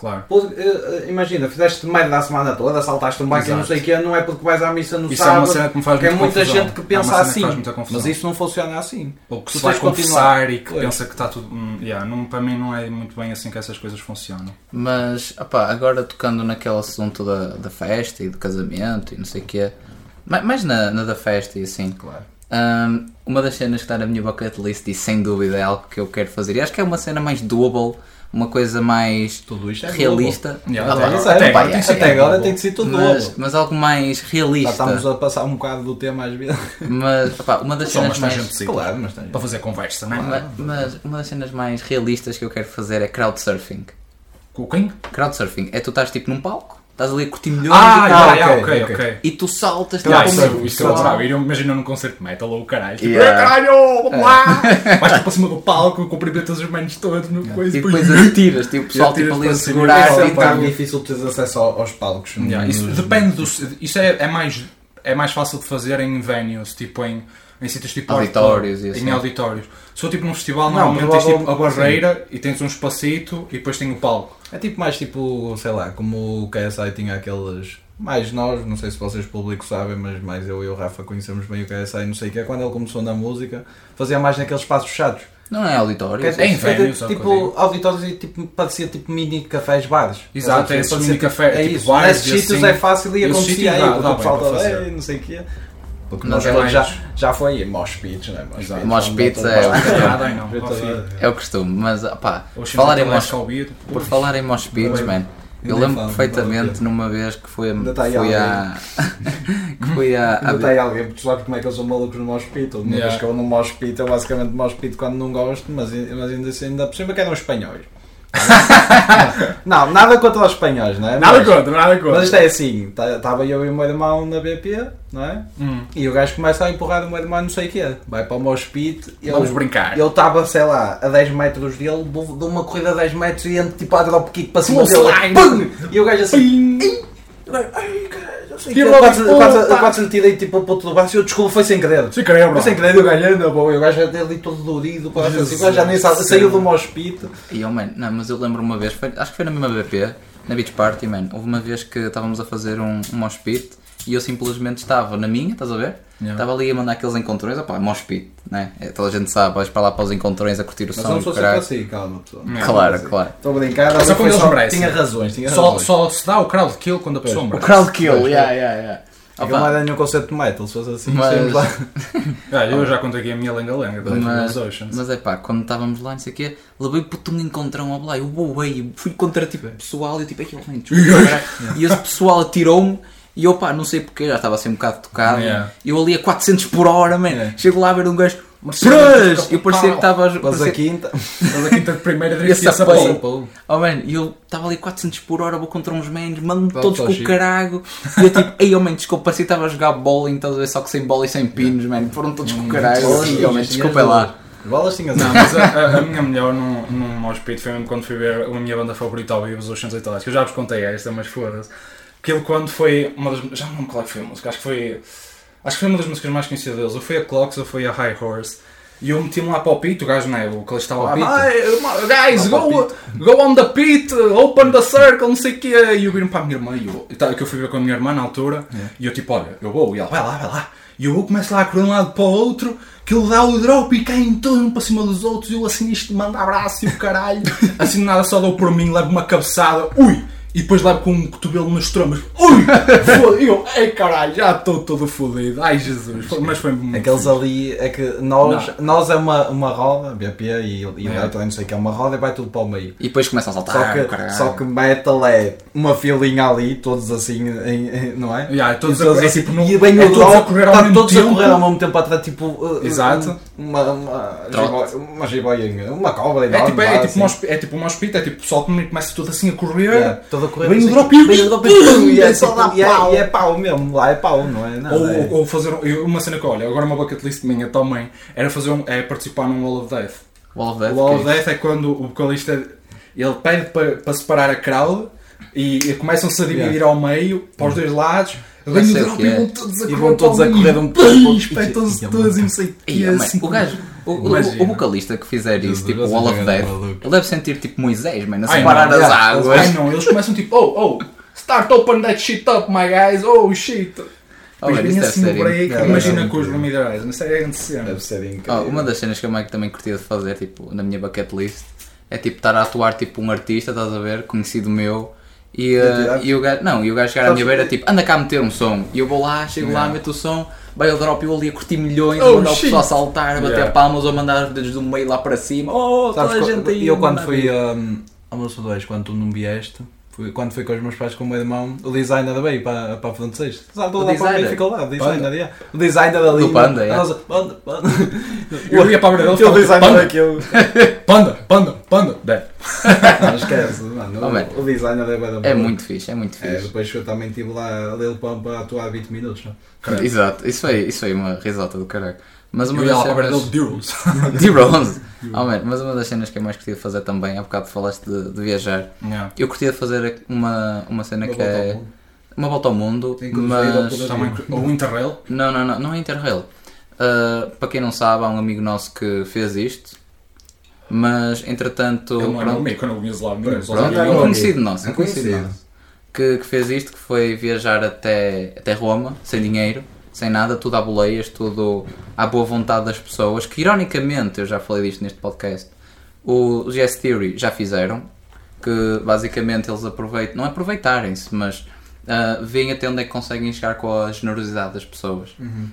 Claro. Porque, eh, eh, imagina, fizeste merda a semana toda, saltaste um banco e não sei o quê, não é porque vais à missa no Isso é uma sábado. cena que me faz porque é muita muita confusão. gente que É uma pensa que assim. faz muita confusão. Mas isso não funciona assim. Ou que tu se vai confessar e que Pois. pensa que está tudo. hum, yeah, não, para mim não é muito bem assim que essas coisas funcionam. Mas, opá, agora tocando naquele assunto da, da festa e do casamento e não sei o quê, ma- mais na, na da festa e assim, Claro. hum, uma das cenas que está na minha bucket list e sem dúvida é algo que eu quero fazer, e acho que é uma cena mais doable, uma coisa mais Tudo isto é realista. Yeah, Ah, até agora- até agora tem até sido agora tem que ser tudo mas, novo. mas algo mais Já realista. estamos a passar um bocado do tema às vezes. Mas, opá, uma das cenas mais. Claro, mas tem. Para fazer conversa, não é? Ma- Mas uma das cenas mais realistas que eu quero fazer é crowdsurfing. Com quem? Crowdsurfing é tu estás tipo num palco, estás ali a curtir milhões Ah, e, yeah, tal, yeah, ok, ok, ok. e tu saltas Yeah, tipo, isso, é- isso eu adorava. Imagina num concerto de metal ou o caralho. Tipo, Yeah. "Eh, caralho, vamos lá! Vais tipo para cima do palco, cumprimentas os manos todos no coisa E depois atiras, tipo, o pessoal atiras tipo ali a para cima. segurar É Isso e um bocado tal. difícil teres acesso ao- aos palcos. Yeah, isso nos- depende do. Isso é, é mais. É mais fácil de fazer em venues, tipo em, em sítios tipo Auditórios e Em assim. auditórios. Se for tipo num festival, Não, normalmente tens tipo a provavelmente- barreira e tens um espacito e depois tem o palco. É tipo mais tipo, sei lá, como o KSI tinha aqueles. Mais nós, não sei se vocês público sabem, mas mais eu e o Rafa conhecemos bem o KSI, não sei o que é. Quando ele começou na música, fazia mais naqueles espaços fechados. Não é auditório. É é que eu tipo, digo. auditórios e tipo, parecia tipo mini cafés, bares. Exato, é esses mini café, É tipo isso, nesses e sítios assim. é fácil e acontecia aí, dá o pessoal. "Ei, não sei o quê. Porque nós é todos já, já foi mosh pits, não é? Mosh Exato. pits, é fim. gente- É o costume, mas pá, Ou falar em mosh, por falar em mosh pits, man, eu lembro perfeitamente numa vez que fui, a- Ainda tá aí fui a. que fui a. Ainda tem alguém, porque tu sabes como é que eu sou maluco no mosh pit. Uma Yeah. vez que eu no mosh pit, eu basicamente mosh pit quando não gosto, mas, mas ainda assim, ainda por cima que eram espanhóis. não, nada contra os espanhóis, não é? Nada mas, contra, nada contra. mas isto é assim, estava eu e o meu irmão na BP, não é? Hum, E o gajo começa a empurrar o meu irmão não sei o quê. Vai para o mosh pit, ele- Vamos brincar. ele estava, sei lá, a 10 metros dele, dou uma corrida a 10 metros e entro tipo a drop kick para cima Como dele. slime. E o gajo assim. "Ei!" Ai, caralho, não sei o quê. Filho da Quase- quase- Quase lhe tirei tipo o ponto do braço e eu desculpa, foi sem querer. Sem querer, bro. Foi sem querer, o gajo anda bom. E o gajo até ali todo dorido, quase assim, o gajo já nem sabe, saiu do mosh pit. E eu, man, não, mas eu lembro uma vez, foi- acho que foi na mesma BP, na Beach Party, man. Houve uma vez que estávamos a fazer um, um mosh pit e eu simplesmente estava na minha, estás a ver? Yeah. Estava ali a mandar aqueles encontrões, opá, mosh pit, né? É, toda a gente sabe, vais para lá para os encontrões a curtir o Mas som. não e sou o sempre assim, calma pessoal. Não. Claro, claro. Estou a brincar, Só foi quando eles só- merecem. tinha razões, tinha Só, razões. só se dá o crowd kill quando a pessoa O merece. crowd kill, Pois, yeah, yeah, yeah. Aquilo não era nenhum conceito de metal, se fosse assim, Mas- lá. Ah, eu já contei aqui a minha lenga-lenga das Mas, Mas, Oceans. mas é pá, quando estávamos lá, não sei o quê, levei puto um encontrão ao lá, eu voei, fui contra tipo pessoal e eu tipo, aquilo, man, desculpa, caralho." e esse pessoal atirou-me e eu pá, não sei porque, já estava assim um bocado tocado, Yeah. eu ali a 400 por hora, man, Yeah. chego lá a ver um gajo, Mercedes! Eu parecia que estava a Mas a quinta. Mas a quinta de primeira e essa pole. Oh man, e eu estava ali 400 por hora, vou contra uns manos, mando-me Volta todos com o carago. E eu tipo, ei, oh man, desculpa, parecia que estava a jogar bowling, estás a ver, só que sem bola e sem pinos, man. Foram todos com o carago. Bolas Assim, tinhas, oh man, desculpa lá. duas. Bolas tinhas Não, mas a, a- minha melhor num, pit foi mesmo quando fui ver a minha banda favorita ao vivo, os Oceans Italis, que eu já vos contei esta, mas foda-se. Aquilo quando foi uma das. Já não me lembro qual é que foi a música, acho que foi. Acho que foi uma das músicas mais conhecidas deles, ou foi a Clocks ou foi a High Horse. E eu meti-me lá para o pit, o gajo não é, o que ele estava Ao pito. "Ah, guys, go, go on the pit, open the circle, não sei o quê. E eu viro para a minha irmã, e eu, tá, que eu fui ver com a minha irmã na altura, e eu tipo, olha, eu vou, e ela, vai lá, vai lá. E eu vou, começo lá a correr de um lado para o outro, que ele dá o drop e caem todos um para cima dos outros, e eu assim isto manda abraço e o caralho. Assim nada só dou por mim, levo uma cabeçada, ui! E depois levo com um cotovelo nos trombas, ui! Foda- eu, ei caralho, já estou todo fodido, ai Jesus. Mas foi muito Aqueles fixe. ali é que nós, nós é uma, uma roda, BP e, e É. o Metal, não sei o que é uma roda e vai tudo para o meio. E depois começam a saltar. Só que, caralho. só que metal é uma filinha ali, todos assim, em- em- não é? Yeah, todos E a- é tipo no- e vem é todos a correr ao tá mesmo todos tempo. a correr ao mesmo tempo atrás, tipo uh, Exato. um- uma, uma, jiboia- uma cobra É tipo, é, tipo assim. um hospi- é tipo um hospítal, é tipo o pessoal começa tudo assim a correr. Yeah, todo a correr, Vem o assim, drop e- vem o drop e e é, e só tipo- dá e é- pau. e é pau mesmo, lá é pau, não é? Nada, Ou, é- ou fazer um- eu- uma cena que olha, agora uma bucket list minha também era fazer um, é participar num Wall of Death. Wall of Death. o Wall of que é Death é quando o vocalista ele pede para, para separar a crowd e, e começam-se a dividir Yeah. ao meio, para os dois lados, Eu vem o o drop e é. vão todos a E correr vão todos a o correr um pouco. Espetam-se Ia, todos e não sei o que. assim, o gajo, o, o, o vocalista que fizer isso, Jesus, tipo Wall of são Death, ele deve sentir tipo Moisés, mano, a separar as yeah, águas. Ai não, eles começam tipo, oh, oh, start open that shit up, my guys, oh shit. Oh, Depois vem deve assim o break, imagina com os Bermuda não sei, é grande cena. Deve ser incrível. Oh, uma das cenas que eu também curtia de fazer, tipo, na minha bucket list, é tipo estar a atuar tipo um artista, estás a ver, conhecido meu, e, uh, e o gajo, não, e o gajo chegar à minha beira, tipo, anda cá a meter um som, e eu vou lá, chego lá, Yeah. meto o som, vai o drop e eu ali a curtir milhões, Oh, a mandar o shit. pessoal a saltar, a bater Yeah. palmas, ou a mandar os dedos do meio lá para cima, oh, Sabes, toda a gente aí. eu a quando fui um, ao meu 2, quando tu não vieste, quando fui com os meus pais com o meu irmão, o designer veio para, para a frente 6. Sabe, O lá para mim designer? ficou lá, o designer, Panda. yeah. o designer ali. Do Panda, yeah. Nossa, panda, panda. Eu ia para a Aquele ficava tipo, designer panda, daquele. panda, panda, panda, Dead. Não esquece, mano. Oh, o- man. O designer é da É boa. muito fixe, é muito É, fixe. depois eu também estive lá a ler o pão para atuar 20 minutos. Não? Exato, isso foi, isso foi uma risota do caralho. Mas uma Eu ia lá para cenas... De bronze. Oh, man, mas uma das cenas que eu mais curtia de fazer também, há bocado falaste de, de viajar. Yeah. Eu curtia de fazer uma, uma cena Uma que é uma volta ao mundo, mas ao poder- Também, o Interrail. não, não, não, não é Interrail. Uh, para quem não sabe, há um amigo nosso que fez isto, mas entretanto, Ele não era pronto, amigo, eu não conheço lá ninguém. só pronto, sabia é um conhecido nosso, um É conhecido. nosso, que, que fez isto, que foi viajar até, até Roma, sem dinheiro, sem nada, tudo à boleias, tudo à boa vontade das pessoas, que ironicamente, eu já falei disto neste podcast, o GS Theory já fizeram, que basicamente eles aproveitam, não aproveitarem-se, mas ah, veem até onde é que conseguem chegar com a generosidade das pessoas.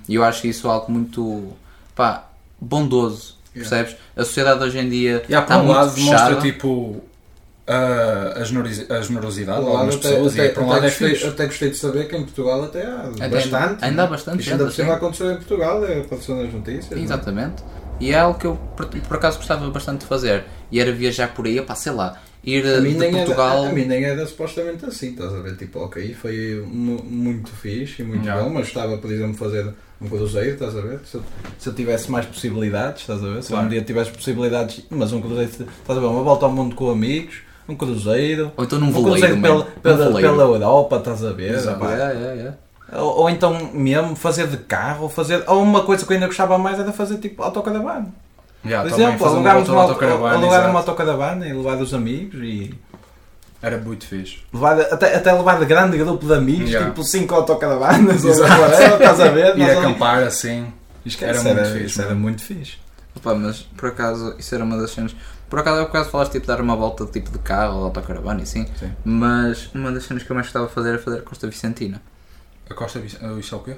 E eu acho isso algo muito pá, bondoso, percebes? A sociedade hoje em dia Yeah, está por um muito lado fechada. demonstra tipo a, a, generosi- a generosidade de um algumas até, pessoas até, e por um lado é gostei, fixe. até gostei de saber que em Portugal até há Até bastante. ainda há né? bastante Isto ainda por cima assim. aconteceu em Portugal, é aconteceu nas notícias. não é? Exatamente. E é algo que eu por, por acaso gostava bastante de fazer. E era viajar por aí, pá, sei lá, ir A de mim, nem Portugal. era, a mim nem era supostamente assim, estás a ver? Tipo, ok, foi mu- muito fixe e muito Yeah. bom, mas estava, por exemplo, fazer um cruzeiro, estás a ver? Se eu, se eu tivesse mais possibilidades, estás a ver? Se Claro. um dia tivesse possibilidades, mas um cruzeiro, estás a ver? Uma volta ao mundo com amigos, um cruzeiro, Ou então num um cruzeiro pela, pela, veleiro. pela Europa, estás a ver? Exato. Yeah, yeah. Ou, ou então mesmo fazer de carro, ou fazer. Ou uma coisa que eu ainda gostava mais era fazer tipo autocaravana. Yeah, Por exemplo, alugarmos uma, autocaravana, alugar uma autocaravana e levar os amigos e. Era muito fixe. Levar, até, até levar de grande grupo de amigos, Yeah. tipo 5 autocaravanas ou whatever, estás a ver? Ali- acampar assim. Esquece, Era muito fixe, Isso era muito fixe. Opa, mas por acaso, isso era uma das cenas. Por acaso, por acaso falaste tipo de dar uma volta tipo de carro ou de autocaravana e assim. Sim. Mas uma das cenas que eu mais gostava de fazer era fazer a Costa Vicentina. A Costa Vic- ah, Isso é o quê?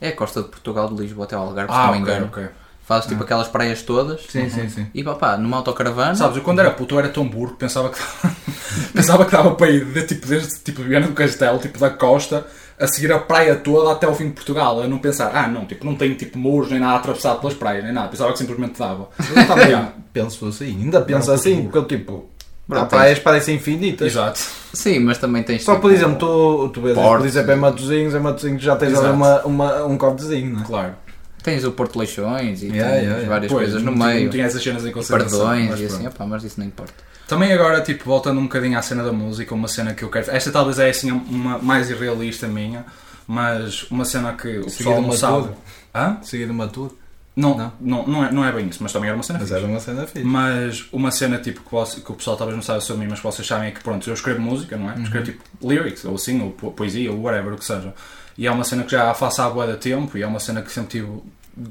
É a costa de Portugal, de Lisboa até ao Algarve, se Ah, não me engano. ok. Fazes tipo aquelas praias todas Sim, sim, sim. e papá, numa autocaravana. Sabes, eu quando era puto eu era tão burro que pensava que pensava que dava para ir de, tipo, desde tipo, Viana do Castelo, tipo da costa, a seguir a praia toda até ao fim de Portugal. Eu não pensar, ah não, tipo, não tem tipo muros nem nada atravessado pelas praias, nem nada. Pensava que simplesmente dava. Eu também penso assim, ainda penso Não, assim, porque- porque eu tipo. As praias parecem infinitas. Exato. Sim, mas também tens Só tipo, por exemplo, tu, tu vês, por exemplo, em Matosinhos, em Matosinhos já tens ali uma, uma, um cortezinho, não é? Claro. tens o Porto Leixões e Yeah, tens yeah, várias Pois, coisas no não meio, Não tinha essas cenas em consideração. perdões e assim, opá, mas isso não importa. Também agora, tipo, voltando um bocadinho à cena da música, uma cena que eu quero. Esta talvez é assim uma mais irrealista minha, mas uma cena que o pessoal não uma sabe. Hã? Seguido uma tour. Não, Não. não. Não, é, não é bem isso, mas também era uma cena Mas fixe. era uma cena fixe. Mas uma cena tipo que, você- que o pessoal talvez não saiba sobre mim, mas que vocês sabem é que pronto, eu escrevo música, não é? Escrevo tipo lyrics, ou assim, ou po- poesia, ou whatever, o que seja. E é uma cena que já faço há boa de tempo e é uma cena que sempre tive.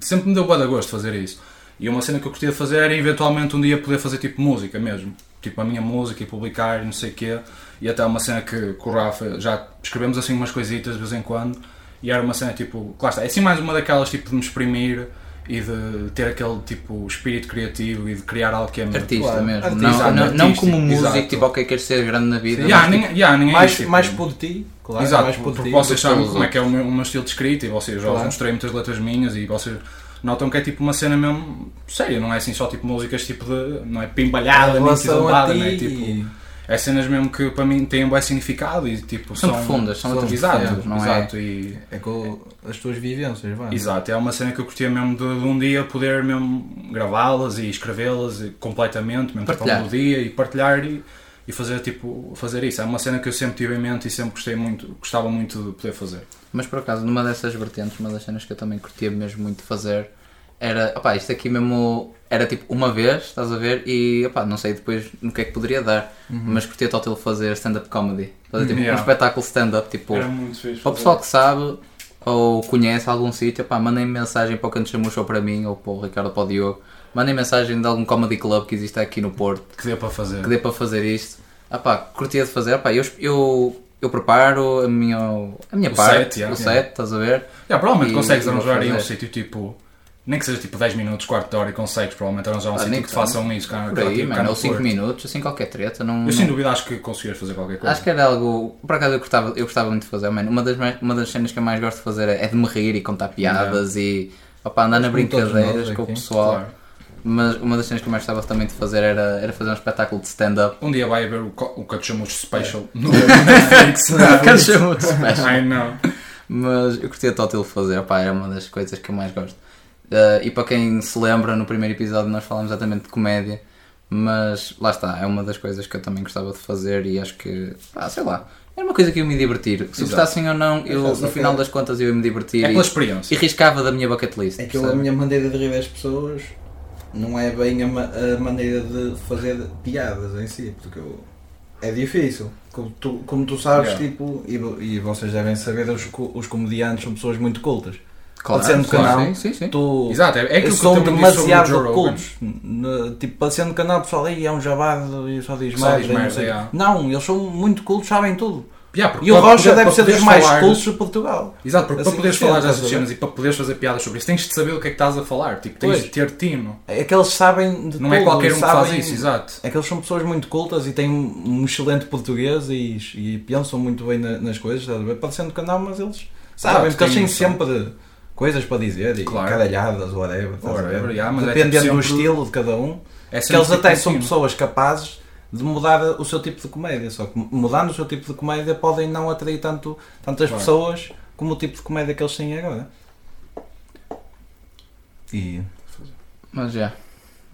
Sempre me deu boa de gosto fazer isso. E uma cena que eu curtia fazer era eventualmente um dia poder fazer tipo música mesmo. Tipo a minha música e publicar e não sei o quê. E até uma cena que com o Rafa já escrevemos assim umas coisitas de vez em quando. E era uma cena tipo, claro está, é assim mais uma daquelas tipo de me exprimir e de ter aquele tipo espírito criativo e de criar algo que é meu. Artista Claro, mesmo, artista, não, não, não artístico, como músico, exato. tipo, ok, queres ser grande na vida. Yeah, mas, ninguém, yeah, ninguém mais, tipo, mais por ti, claro. Exato, mais por porque ti. vocês sabem como é que é o meu, o meu estilo de escrita e vocês já Claro. mostrei muitas letras minhas e vocês notam que é tipo uma cena mesmo séria, não é assim só tipo músicas tipo de. não é pimbalhada, nem relação a zombada, ti não é tipo. É cenas mesmo que para mim têm um bom significado e tipo São profundas, são letras exato, não é? exato, e, É com as tuas vivências, vai. exato, é uma cena que eu curtia mesmo de, de um dia poder mesmo gravá-las e escrevê-las e- completamente, mesmo tipo, Partilhar. ao dia e partilhar e, e fazer tipo fazer isso. É uma cena que eu sempre tive em mente e sempre gostei muito, gostava muito de poder fazer. Mas por acaso, numa dessas vertentes, uma das cenas que eu também curtia mesmo muito de fazer era, opá, isto aqui mesmo era tipo uma vez, estás a ver, e opá, não sei depois no que é que poderia dar, mas curtia total fazer stand-up comedy, fazer tipo Yeah. um espetáculo stand-up, tipo, muito fixe. para o pessoal que sabe ou conhece algum sítio, pá, mandem mensagem para o Canto Chamucho ou para mim, ou para o Ricardo ou para o Diogo, mandem mensagem de algum comedy club que existe aqui no Porto, que dê para fazer. que dê para fazer isto. Ah pá, curtia de fazer, ah pá, eu, eu, eu preparo a minha, a minha O parte, set, yeah. o set, estás a ver? Yeah, provavelmente E- consegues arranjar aí um sítio tipo. Nem que seja tipo 10 minutos, quarto de hora e consegues provavelmente arranjar um Ah, sítio que te façam isso. Cá, Por aí, tipo, mano, no ou 5 Porto. minutos, assim qualquer treta, não... Eu não- sem dúvida acho que conseguias fazer qualquer coisa. Acho que era algo. Por acaso eu gostava, eu gostava muito de fazer, mano. Uma das, uma das cenas que eu mais gosto de fazer é, de me rir e contar piadas e opa, andar na brincadeiras com o pessoal. Claro. Mas uma das cenas que eu mais gostava também de fazer era, era fazer um espetáculo de stand-up. Um dia vai haver o, o Cachumus Special no Netflix. Muito special. Ai não. Mas eu curtia total fazer, opá, era uma das coisas que eu mais gosto. Uh, e para quem se lembra, no primeiro episódio nós falamos exatamente de comédia, mas lá está, é uma das coisas que eu também gostava de fazer e acho que, ah, sei lá, era uma coisa que eu ia me divertir. Se gostassem ou não, eu, no final das contas eu ia me divertir É e, pela experiência. e riscava da minha bucket list. É que a minha maneira de rir das pessoas não é bem a, ma- a maneira de fazer piadas em si, porque eu- é difícil. Como tu, como tu sabes, Yeah. tipo, e, e vocês devem saber, os, os comediantes são pessoas muito cultas. Claro, Parecendo claro, não. Sim, sim, sim. Tu, Exato, é, é que são demasiado cultos. Ne- Tipo, parecendo não, o pessoal aí é um jabado e só diz yeah. Não, eles são muito cultos, sabem tudo. Yeah, porque E o Rocha deve ser dos mais cultos de Portugal. Exato, porque Assim, para poderes falar dessas cenas e para poderes fazer piadas sobre isso, tens de saber o que é que estás a falar. Tipo, tens Pois. de ter tino. É que eles sabem de Não tudo. é qualquer um que faz sabem- isso, exato. É que eles são pessoas muito cultas e têm um excelente português e, e pensam muito bem na- nas coisas, estás a ver? Parecendo que não, mas eles sabem, porque eles têm sempre coisas para dizer e Claro. caralhadas, whatever? Whatever, yeah, é Dependendo tipo do sempre- estilo de cada um. É que eles até tipo são pessoas capazes de mudar o seu tipo de comédia, só que mudando o seu tipo de comédia podem não atrair tanto, tantas Claro. pessoas como o tipo de comédia que eles têm agora. E Mas já.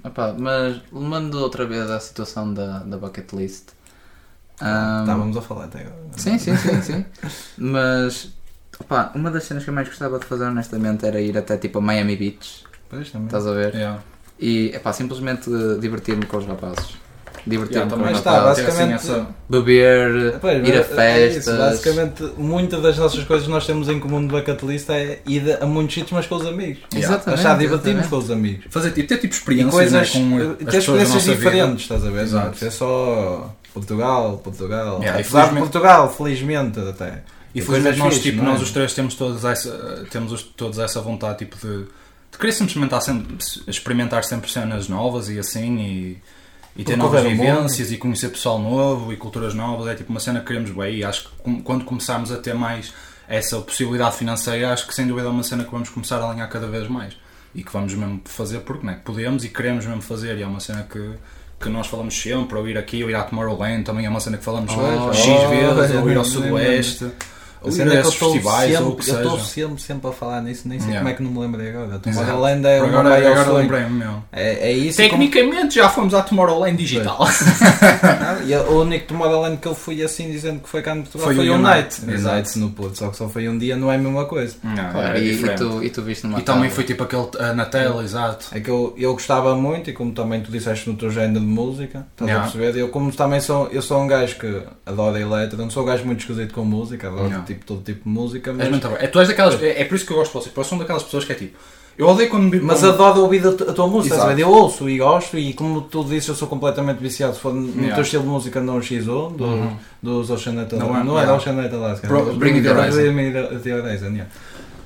Epá, mas lembrando outra vez à situação da, da bucket list. ahm, estávamos a falar até agora. Sim, sim, sim, sim. Mas opá, uma das cenas que eu mais gostava de fazer honestamente era ir até tipo a Miami Beach, Pois, também. estás a ver? Yeah. E epá, simplesmente divertir-me com os rapazes. Divertir-me Yeah, com também os está, rapazes. Ter, assim, basicamente- essa- Beber, Pois, ir a é festas. isso, basicamente, muitas das nossas coisas que nós temos em comum de bucket list é ir a muitos sítios, mas com os amigos. Exatamente, Achar exatamente. com os amigos. Fazer tipo, ter tipo experiências coisas, né, com ter as pessoas da experiências nossa vida. diferentes, estás a ver? Exato. Não, é só Portugal, Portugal. Yeah, Apesar de felizmente- Portugal, felizmente até. E felizmente nós, tipo, é? nós os três temos todos essa, temos os- todos essa vontade tipo, de, de querer simplesmente experimentar sempre cenas novas e assim e, e ter novas mundo. vivências e conhecer pessoal novo e culturas novas. É tipo uma cena que queremos bem e acho que quando começarmos a ter mais essa possibilidade financeira, acho que sem dúvida é uma cena que vamos começar a alinhar cada vez mais e que vamos mesmo fazer porque né, podemos e queremos mesmo fazer e é uma cena que que nós falamos sempre, ou ir aqui, ou ir à Tomorrowland, também é uma cena que falamos Oh, X oh, vezes, ou ir ao Sudoeste, A cena a é que eu esses estou festivais sempre, ou o que eu estou seja. sempre, sempre a falar nisso, nem sei Yeah. como é que não me lembrei agora. Tomorrowland é o Agora, agora sonho. lembrei-me, meu. É, é isso. e como- Tecnicamente já fomos à Tomorrowland digital. E o único Tomorrowland que eu fui assim dizendo que foi cá no Portugal Foi foi, Unite. Night. Exato. Night no Porto, só que só foi um dia, não é a mesma coisa. Não, Claro, e, e tu, e tu viste numa E também foi tipo aquele ah, na tela, exato. É que eu, eu gostava muito e como também tu disseste no teu género de música, estás Yeah. a perceber? Eu como também sou, eu sou um gajo que adora eletro, não sou um gajo muito esquisito com música, adoro Yeah. tipo, todo tipo de música, És mas, muito bom. É, tu és daquelas, é, é por isso que eu gosto de vocês, porque sou daquelas pessoas que é tipo. Eu odeio quando me mas adoro ouvir a, tu- a tua música? Exato. Eu ouço e gosto e como tu disse eu sou completamente viciado, se for no Yeah. teu estilo de música não X1, do, Uhum. dos Oceaneta, Não não, é- não é yeah. da Oceaneta Alaska, Bro- Bring It Horizon. Bring It Horizon, yeah.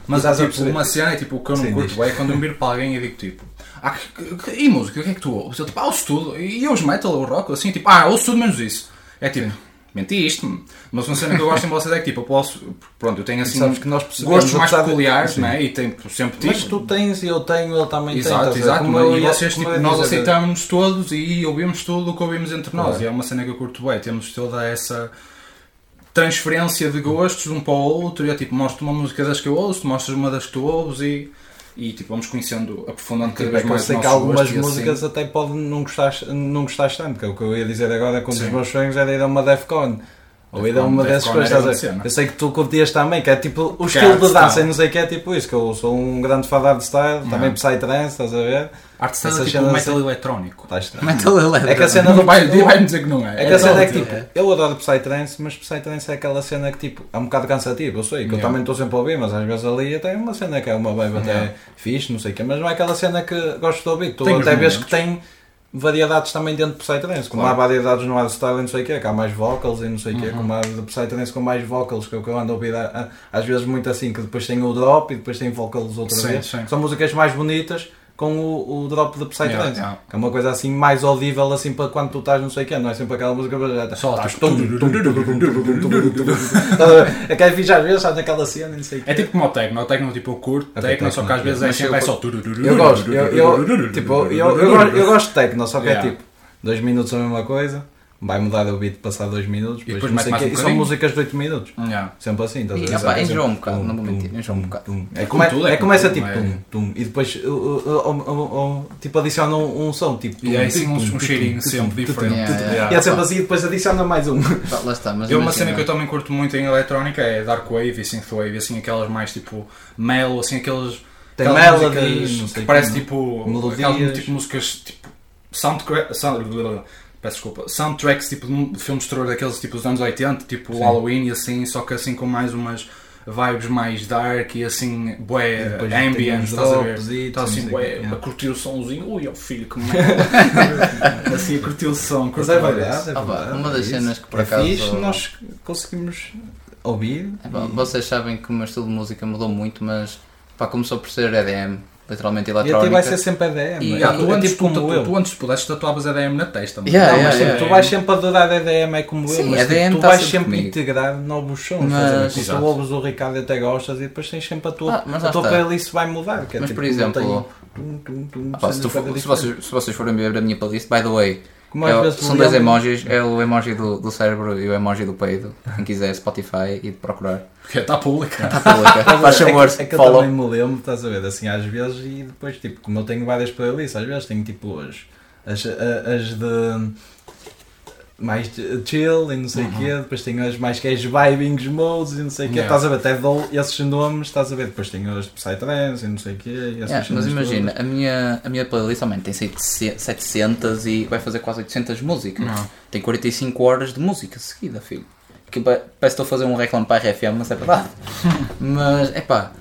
Mas a tipo, uma cena é tipo, o que eu não Sim, curto diz. é quando eu viro para alguém e digo tipo, ah, que- que- e música, o que é que tu ouves? Eu tipo, ah, ouço tudo. E eu ouço metal ou rock, assim, tipo, ah, ouço tudo menos isso. É tipo, mentiste-me. Mas uma cena que eu gosto em vocês é que tipo, eu posso, pronto, eu tenho assim Sabes que nós gostos mais de- peculiares, Sim. né? E tenho, sempre tive. Mas tu tens e eu tenho, ele também tem. Exato, ver? exato, mas eu e vocês, tipo, ia nós aceitamos todos e ouvimos tudo o que ouvimos entre nós. Claro. E é uma cena que eu curto bem. Temos toda essa transferência de gostos de um para o outro. E é tipo, mostro uma música das que eu ouço, mostras uma das que tu ouves e, e tipo, vamos conhecendo, aprofundando cada Tipo, é vez que eu mais sei que algumas assim. músicas até podem não gostar, não gostar tanto, que é o que eu ia dizer agora com um dos meus sonhos era ir a uma Defcon. Ou ir a Defcon- uma dessas coisas, estás a ver? cena. Eu sei que tu curtias também, que é tipo o Que estilo é de dança hardstyle. e não sei o que é tipo isso, que eu sou um grande fã de hardstyle, também Psytrance, estás a ver? Artstyle é tipo metal assim- eletrónico. Estranho. Metal Electro. É que a cena do Vai- Vai-me dizer que não é. É que a cena é que tipo, eu adoro Psytrance, mas Psytrance é aquela cena que tipo, é um bocado cansativo, eu sei, que eu também estou sempre a ouvir, mas às vezes ali até é uma cena que é uma vibe até fixe, não sei o quê, mas não é aquela cena que gosto de ouvir, tu até vês que tem variedades também dentro de Psytrance, como Claro. há variedades no hardstyle e não sei o quê, que há mais vocals e não sei o Uhum. quê, como há de Psytrance com mais vocals, que é o que eu ando a ouvir às vezes muito assim, que depois tem o drop e depois tem vocals outra Sim, vez, sim. são músicas mais bonitas com o, o drop de Psytrance. Yeah, yeah. Que é uma coisa assim mais audível assim para quando tu estás não sei o quê, não é sempre aquela música barata. Só estás. É que é já às vezes, estás naquela cena não sei o que. É tipo como o Tecno, o Tecno tipo curto, okay, Tecno, só que às vezes é sempre é só. Eu gosto, eu, tipo, eu, eu, eu, gosto de Tecno, só que é tipo, dois minutos a mesma coisa vai mudar o beat passar dois minutos, E depois depois mais um e são músicas de 8 minutos. Yeah. Sempre assim, estás a ver? enjoa um tum, bocado, não vou mentir, enjoa um bocado. tum. É É, como tudo, é é começa tipo é. tum, tum, e depois uh, uh, uh, uh, uh, tipo adiciona um, um som, tipo E é assim tum, um- cheirinho sempre diferente. E é sempre assim e depois adiciona mais um. Lá está, mas Eu uma cena que eu também curto muito em eletrónica é Dark Wave e Synthwave, assim aquelas mais tipo mellow, assim aqueles Tem sei que parece quê, tipo Melodias. aquelas tipo músicas tipo soundtra sound, peço desculpa, soundtracks tipo de filmes de terror daqueles tipo dos anos 80, tipo Sim. Halloween e assim, só que assim com mais umas vibes mais dark e assim bué ambient, estás a ver? e Está não assim bué, yeah. a curtir o somzinho, ui ó filho que merda assim a curtir o som, Mas é verdade, é Ah, pá, verdade. uma das é cenas que por é acaso- fixe, nós conseguimos ouvir. É e- vocês sabem que o meu estilo de música mudou muito, mas pá, começou por ser EDM, literalmente E a ti eletrónica. vai ser sempre EDM. E- é? Tu, é antes, tipo tu, como tu, eu. tu antes pudeste tatuavas EDM na testa. Yeah, Não, yeah, mas tipo, yeah. tu vais sempre adorar EDM, é como eu, Sim, mas tipo, EDM tu tá vais sempre comigo. integrar novos sons. Mas-? Tu ouves o Ricardo e até gostas e depois tens sempre a tua, Ah, a tua playlist vai mudar. Que é, Mas, tipo, por exemplo, não tem tum, tum, tum, Ah, pá, se, tu vocês, se vocês forem ver a minha playlist, by the way, Como é vezes são dois emojis, é o emoji do, do cérebro e o emoji do peido. Quem quiser Spotify e procurar. Porque está pública. Está pública. Faz É que- favor, é que eu follow. também me lembro, estás a ver, assim às vezes e depois tipo, como eu tenho várias playlists, às vezes tenho tipo as, as, as de mais chill e não sei o quê, depois tenho as mais que é vibing modes e não sei o quê, Yeah. estás a ver, até dou esses nomes, estás a ver, depois tenho as de Psytrance e não sei o quê, e Yeah, mas imagina, a minha, a minha playlist também tem 700 700 e vai fazer quase 800 músicas. Não. Tem 45 horas de música seguida, filho. Que pa- parece que estou a fazer um reclame para a RFM, mas é verdade. mas, é pá,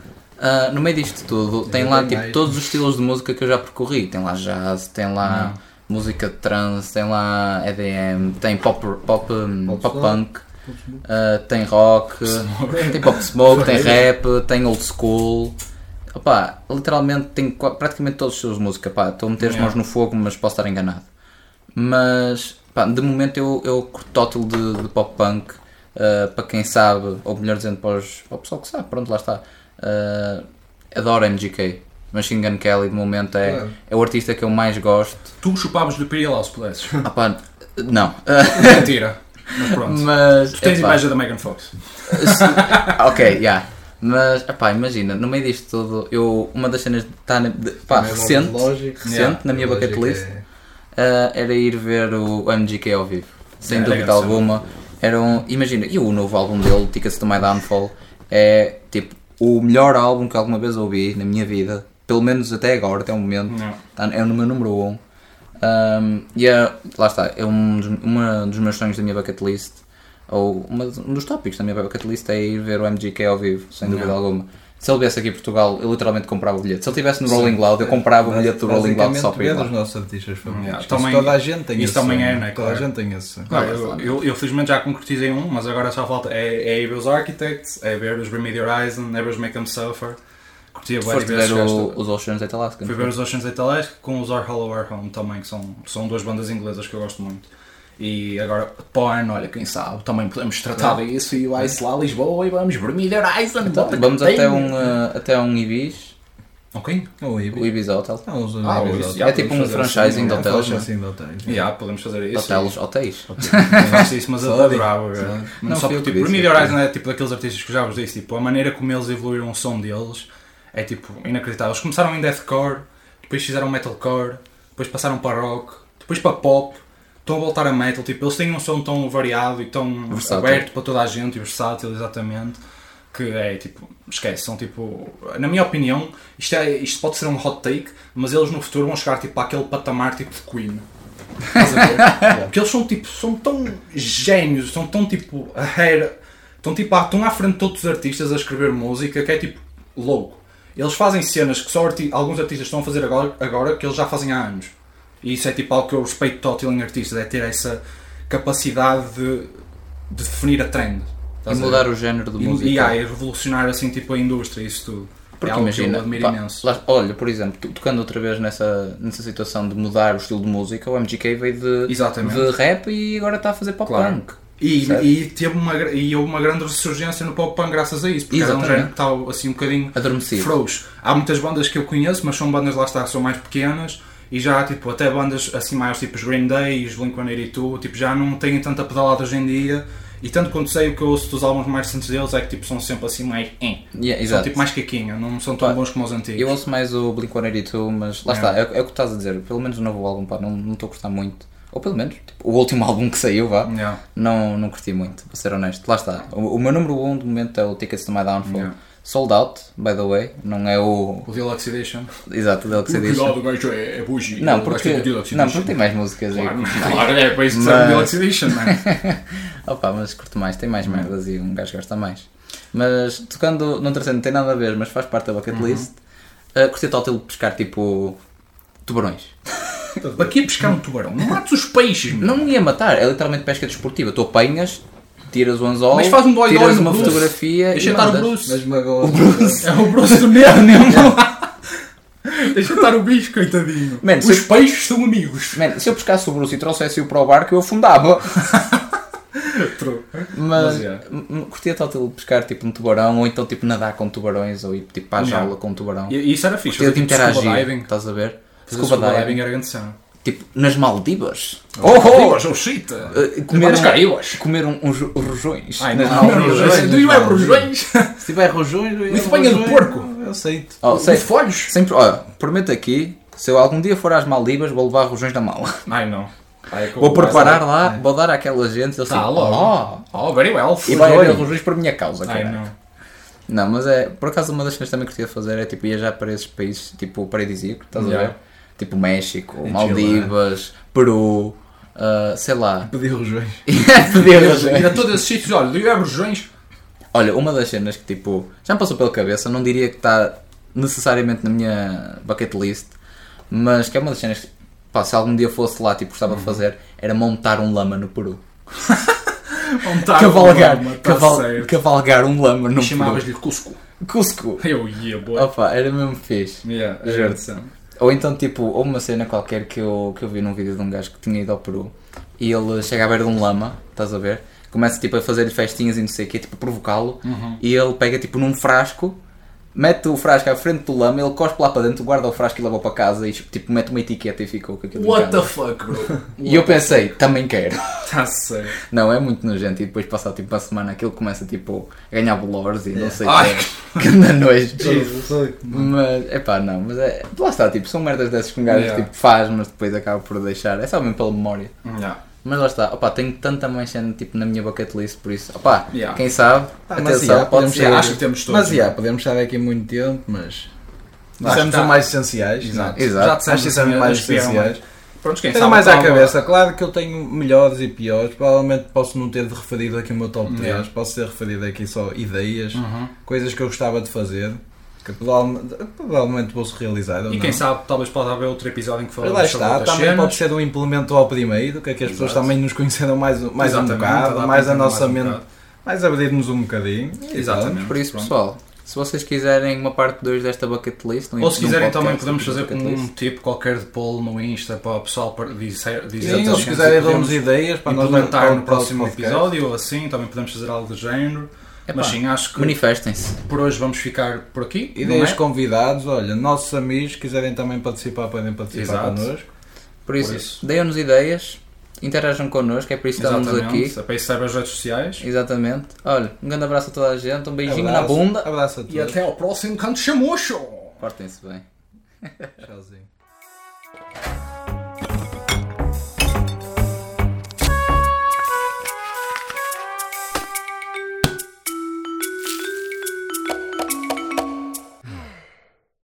no meio disto tudo, tem lá tipo todos os estilos de música que eu já percorri. Tem lá jazz, tem lá música de trance, tem lá EDM, tem pop, pop, Pop pop punk, ah, tem rock, tem pop smoke, tem rap, tem old school. Opa, literalmente tem praticamente todos os estilos de música. Pá, estou a meter as Yeah. mãos no fogo, mas posso estar enganado. Mas, pá, de momento eu, eu curto tótil de, de pop punk. ah, para quem sabe, ou melhor dizendo, para, os, para o pessoal que sabe, pronto, lá está. Ah, adoro MGK. Machine Gun Kelly, de momento, é, Claro. é o artista que eu mais gosto. Tu chupavas do Imperial se pudesses. Ah, pá, não. Mentira. Mas pronto. Mas. tu tens epá, inveja da Megan Fox. ok, já. Mas, epá, imagina, no meio disto tudo, eu, uma das cenas tá, de, pá, é recente, lógico. recente Yeah. na minha bucket list, é- ah, era ir ver o MGK ao vivo. Sem Yeah, dúvida alguma. Era um, imagina, e o novo álbum dele, Tickets to My Downfall, é tipo o melhor álbum que alguma vez ouvi na minha vida. Pelo menos até agora, até o momento. Tá- é o meu número 1. Um. Um, e é, lá está, é um dos, uma dos meus sonhos da minha bucket list. Ou uma, um dos tópicos da minha bucket list é ir ver o MGK ao vivo, sem dúvida Não. alguma. Se ele viesse aqui a Portugal, eu literalmente comprava o bilhete. Se ele estivesse no Rolling Loud, eu comprava o bilhete do Rolling Loud só para ir é lá. dos nossos artistas. Yeah, Isso também- toda a gente tem isso também é, né, Toda a claro. gente tem esse. Não, eu, eu, eu felizmente já concretizei um, mas agora só falta é, é ir ver os Architects, é ver os The Horizon, é ver os Make Them Suffer. Curtia várias vezes. ver o, os Oceans at Alaska. Fui ver os Oceans Atalask com os Our Hollow Our Home também, que são, são duas bandas inglesas que eu gosto muito. E agora, o ano, olha, quem sabe, também podemos tratar disso e vai-se lá a Lisboa e vamos The Horizon. Então, vamos tem. até um, uh, até um Ibis, Ok? O Ibi. o Ibis Hotel. Ah, os Ah, Ibis isso, Hotel. já É tipo um fazer franchising assim, de é, hotéis, não? assim de hotéis. Yeah, podemos fazer isso. Hotéis, hotéis. Eu faço isso, mas adorava. Não, Não, só porque que tipo. Horizon é tipo daqueles artistas que eu já vos disse, tipo, a maneira como eles evoluíram o som deles é tipo inacreditável. Eles começaram em deathcore, depois fizeram metalcore, depois passaram para rock, depois para pop, estão a voltar a metal. Tipo, eles têm um som tão variado e tão Versátil. aberto para toda a gente e versátil, exatamente. Que é tipo, esquece, são tipo, na minha opinião, isto, é, isto pode ser um hot take, mas eles no futuro vão chegar tipo àquele patamar tipo de Queen. Estás a ver? Porque eles são tipo, são tão génios, são tão tipo ahead, estão tipo estão à frente de todos os artistas a escrever música que é tipo louco. Eles fazem cenas que só arti- alguns artistas estão a fazer agora, agora que eles já fazem há anos. E isso é tipo algo que eu respeito total em artistas, é ter essa capacidade de, de definir a trend. E mudar o género de música. e, e revolucionar assim tipo a indústria isso tudo. Porque é imagina, pá, lá- olha, por exemplo, tocando outra vez nessa, nessa situação de mudar o estilo de música, o MGK veio de, Exatamente. de rap e agora está a fazer pop Claro. E, e, teve uma, e houve uma grande ressurgência no pop punk graças a isso, porque era um Exatamente. género que estava assim um bocadinho Adormecido. frouxo. Há muitas bandas que eu conheço, mas são bandas lá está, que são mais pequenas e já tipo, até bandas assim mais tipo os Green Day, os Blink-182, tipo, já não têm tanta pedalada hoje em dia. E tanto quanto sei o que eu ouço dos álbuns mais recentes deles é que tipo, são sempre assim mais. Eh. Yeah, São tipo mais caquinha, não são tão Pá, bons como os antigos. Eu ouço mais o Blink-182, mas lá Yeah. está, é, é o que estás a dizer. Pelo menos o novo álbum, pá, não não estou a gostar muito. Ou pelo menos, tipo, o último álbum que saiu, vá, Yeah. não, não curti muito, para ser honesto. Lá está. O, o meu número 1 um do momento é o Tickets to My Downfall. Yeah. Sold out, by the way. Não é o. O Deluxe Edition. Exato, o Deluxe Edition. o gajo é, é bougie. Não, porque, não, porque tem mais músicas. Claro, claro, é para isso que serve o Deluxe Edition, não é? Opa, mas curto mais, tem mais merdas e um gajo gosta mais. Mas tocando num terceiro, não tem nada a ver, mas faz parte da bucket list. Uh, curti tal de pescar tipo tubarões. Aqui a pescar um tubarão, não mates os peixes, meu. Não ia matar, é literalmente pesca desportiva. Tu apanhas, tiras o anzol, Mas faz um dói-dói tiras no uma Bruce. fotografia Deixa e estar o. Bruce. Mas magoa. É o Bruce do Nérnio, Deixa estar o bicho, coitadinho. Man, Os se- peixes são amigos. Man, se eu pescasse o Bruce e trouxesse-o para o barco, eu afundava. True. Mas, Mas, curtia tal de pescar tipo um tubarão, ou então tipo nadar com tubarões, ou ir tipo para a Yeah. jaula com um tubarão. E isso era fixe. Curtia tipo scuba interagir, diving. estás a ver? Fazer scuba diving era grande cena. Tipo, nas Maldivas. Oh, oh, shit. Uh, comer, Nas um, comer um, uns rojões. Ai, Nas não, Maldivas. rojões. Não é rojões? Se tiver rojões, eu Muito banha de porco. Eu aceito. Oh, sei, Os folhos. sempre, olha, prometo aqui, se eu algum dia for às Maldivas, vou levar rojões na mala. Ai, não. Ai, Vou preparar lá, vou dar àquela gente, eles Tá, assim, logo. oh, Oh, very well. e vai haver Rojões. rojões por minha causa, Ai, cara. não. Não, mas é, por acaso uma das coisas que também curtia fazer é tipo ir já para esses países, tipo paradisíaco, estás a Yeah. ver? Tipo México, Maldivas, Peru, ah, sei lá. Pedi rojões. Pedir Ir rojões. a todos esses sítios, olha, do you have rojões? Olha, uma das cenas que tipo já me passou pela cabeça, não diria que está necessariamente na minha bucket list, mas que é uma das cenas que pá, se algum dia fosse lá, tipo, gostava de fazer, era montar um lama no Peru. Montar cavalgar, uma, tá caval- certo. cavalgar um lama no E Peru. chamavas-lhe Cusco. Cusco. Eu ia, boa. Opa, era mesmo fixe. Yeah, é Juro. Ou então, tipo, houve uma cena qualquer que eu, que eu vi num vídeo de um gajo que tinha ido ao Peru e ele chega à beira de um lama, estás a ver? Começa tipo a fazer festinhas e não sei o quê, tipo a provocá-lo Uhum. e ele pega tipo num frasco, mete o frasco à frente do lama, ele cospe lá para dentro, guarda o frasco e leva para casa e tipo, mete uma etiqueta e ficou com aquilo What the fuck, bro? E eu pensei, também quero. Tá sério. Não, é muito nojento e depois passar tipo uma semana aquilo começa tipo a ganhar bolores e não sei o Ai. que. Nojo. Jesus. Mas, é pá, não, mas é. Lá está, tipo, são merdas dessas que um gajo Yeah. tipo, faz, mas depois acaba por deixar. É só mesmo pela memória. Yeah. Mas lá está, opá, tenho tanta mais cena tipo, na minha bucket list, por isso, opá, Yeah. quem sabe, Ah, mas atenção, yeah, pode podemos ser. Yeah, acho que temos todos. Mas já, né? podemos estar aqui muito tempo, mas. Dissemos os mais essenciais. Exato. é? Exato. Já dissemos dissemos assim, mais essenciais. Pronto, quem Tenho sabe mais à cabeça. Claro que eu tenho melhores e piores. Provavelmente posso não ter referido aqui o meu top 3. Yeah. Posso ter referido aqui só ideias, Uhum. coisas que eu gostava de fazer. Que provavelmente, provavelmente vou-se realizar. E não. quem sabe, talvez pode haver outro episódio em que falamos lá sobre está, também cenas. pode ser um implemento ao primeiro, que é que as pessoas Exato. também nos conheceram mais, mais um bocado, mais a nossa mais um mente, mais abrir-nos um bocadinho. Exatamente. Por isso, Pronto. pessoal, se vocês quiserem uma parte 2 desta bucket list, um- Ou se quiserem podcast também podemos sobre fazer bucket um tipo qualquer de poll no Insta para o pessoal dizer, dizer Sim, se quiserem podemos dar-nos ideias para nós implementar no próximo podcast. episódio ou assim, também podemos fazer algo do género. Epá, Mas sim, acho que Manifestem-se. por hoje vamos ficar por aqui. Ideias é? convidados, olha, nossos amigos, se quiserem também participar, podem participar Exato. connosco. Por isso, isso. deem-nos ideias, interajam connosco, é por isso que estamos aqui. É para isso serve as redes sociais. Exatamente. Olha, um grande abraço a toda a gente, um beijinho Abraço, na bunda. Abraço a todos. E até ao próximo canto chamucho! Portem-se bem. Tchauzinho.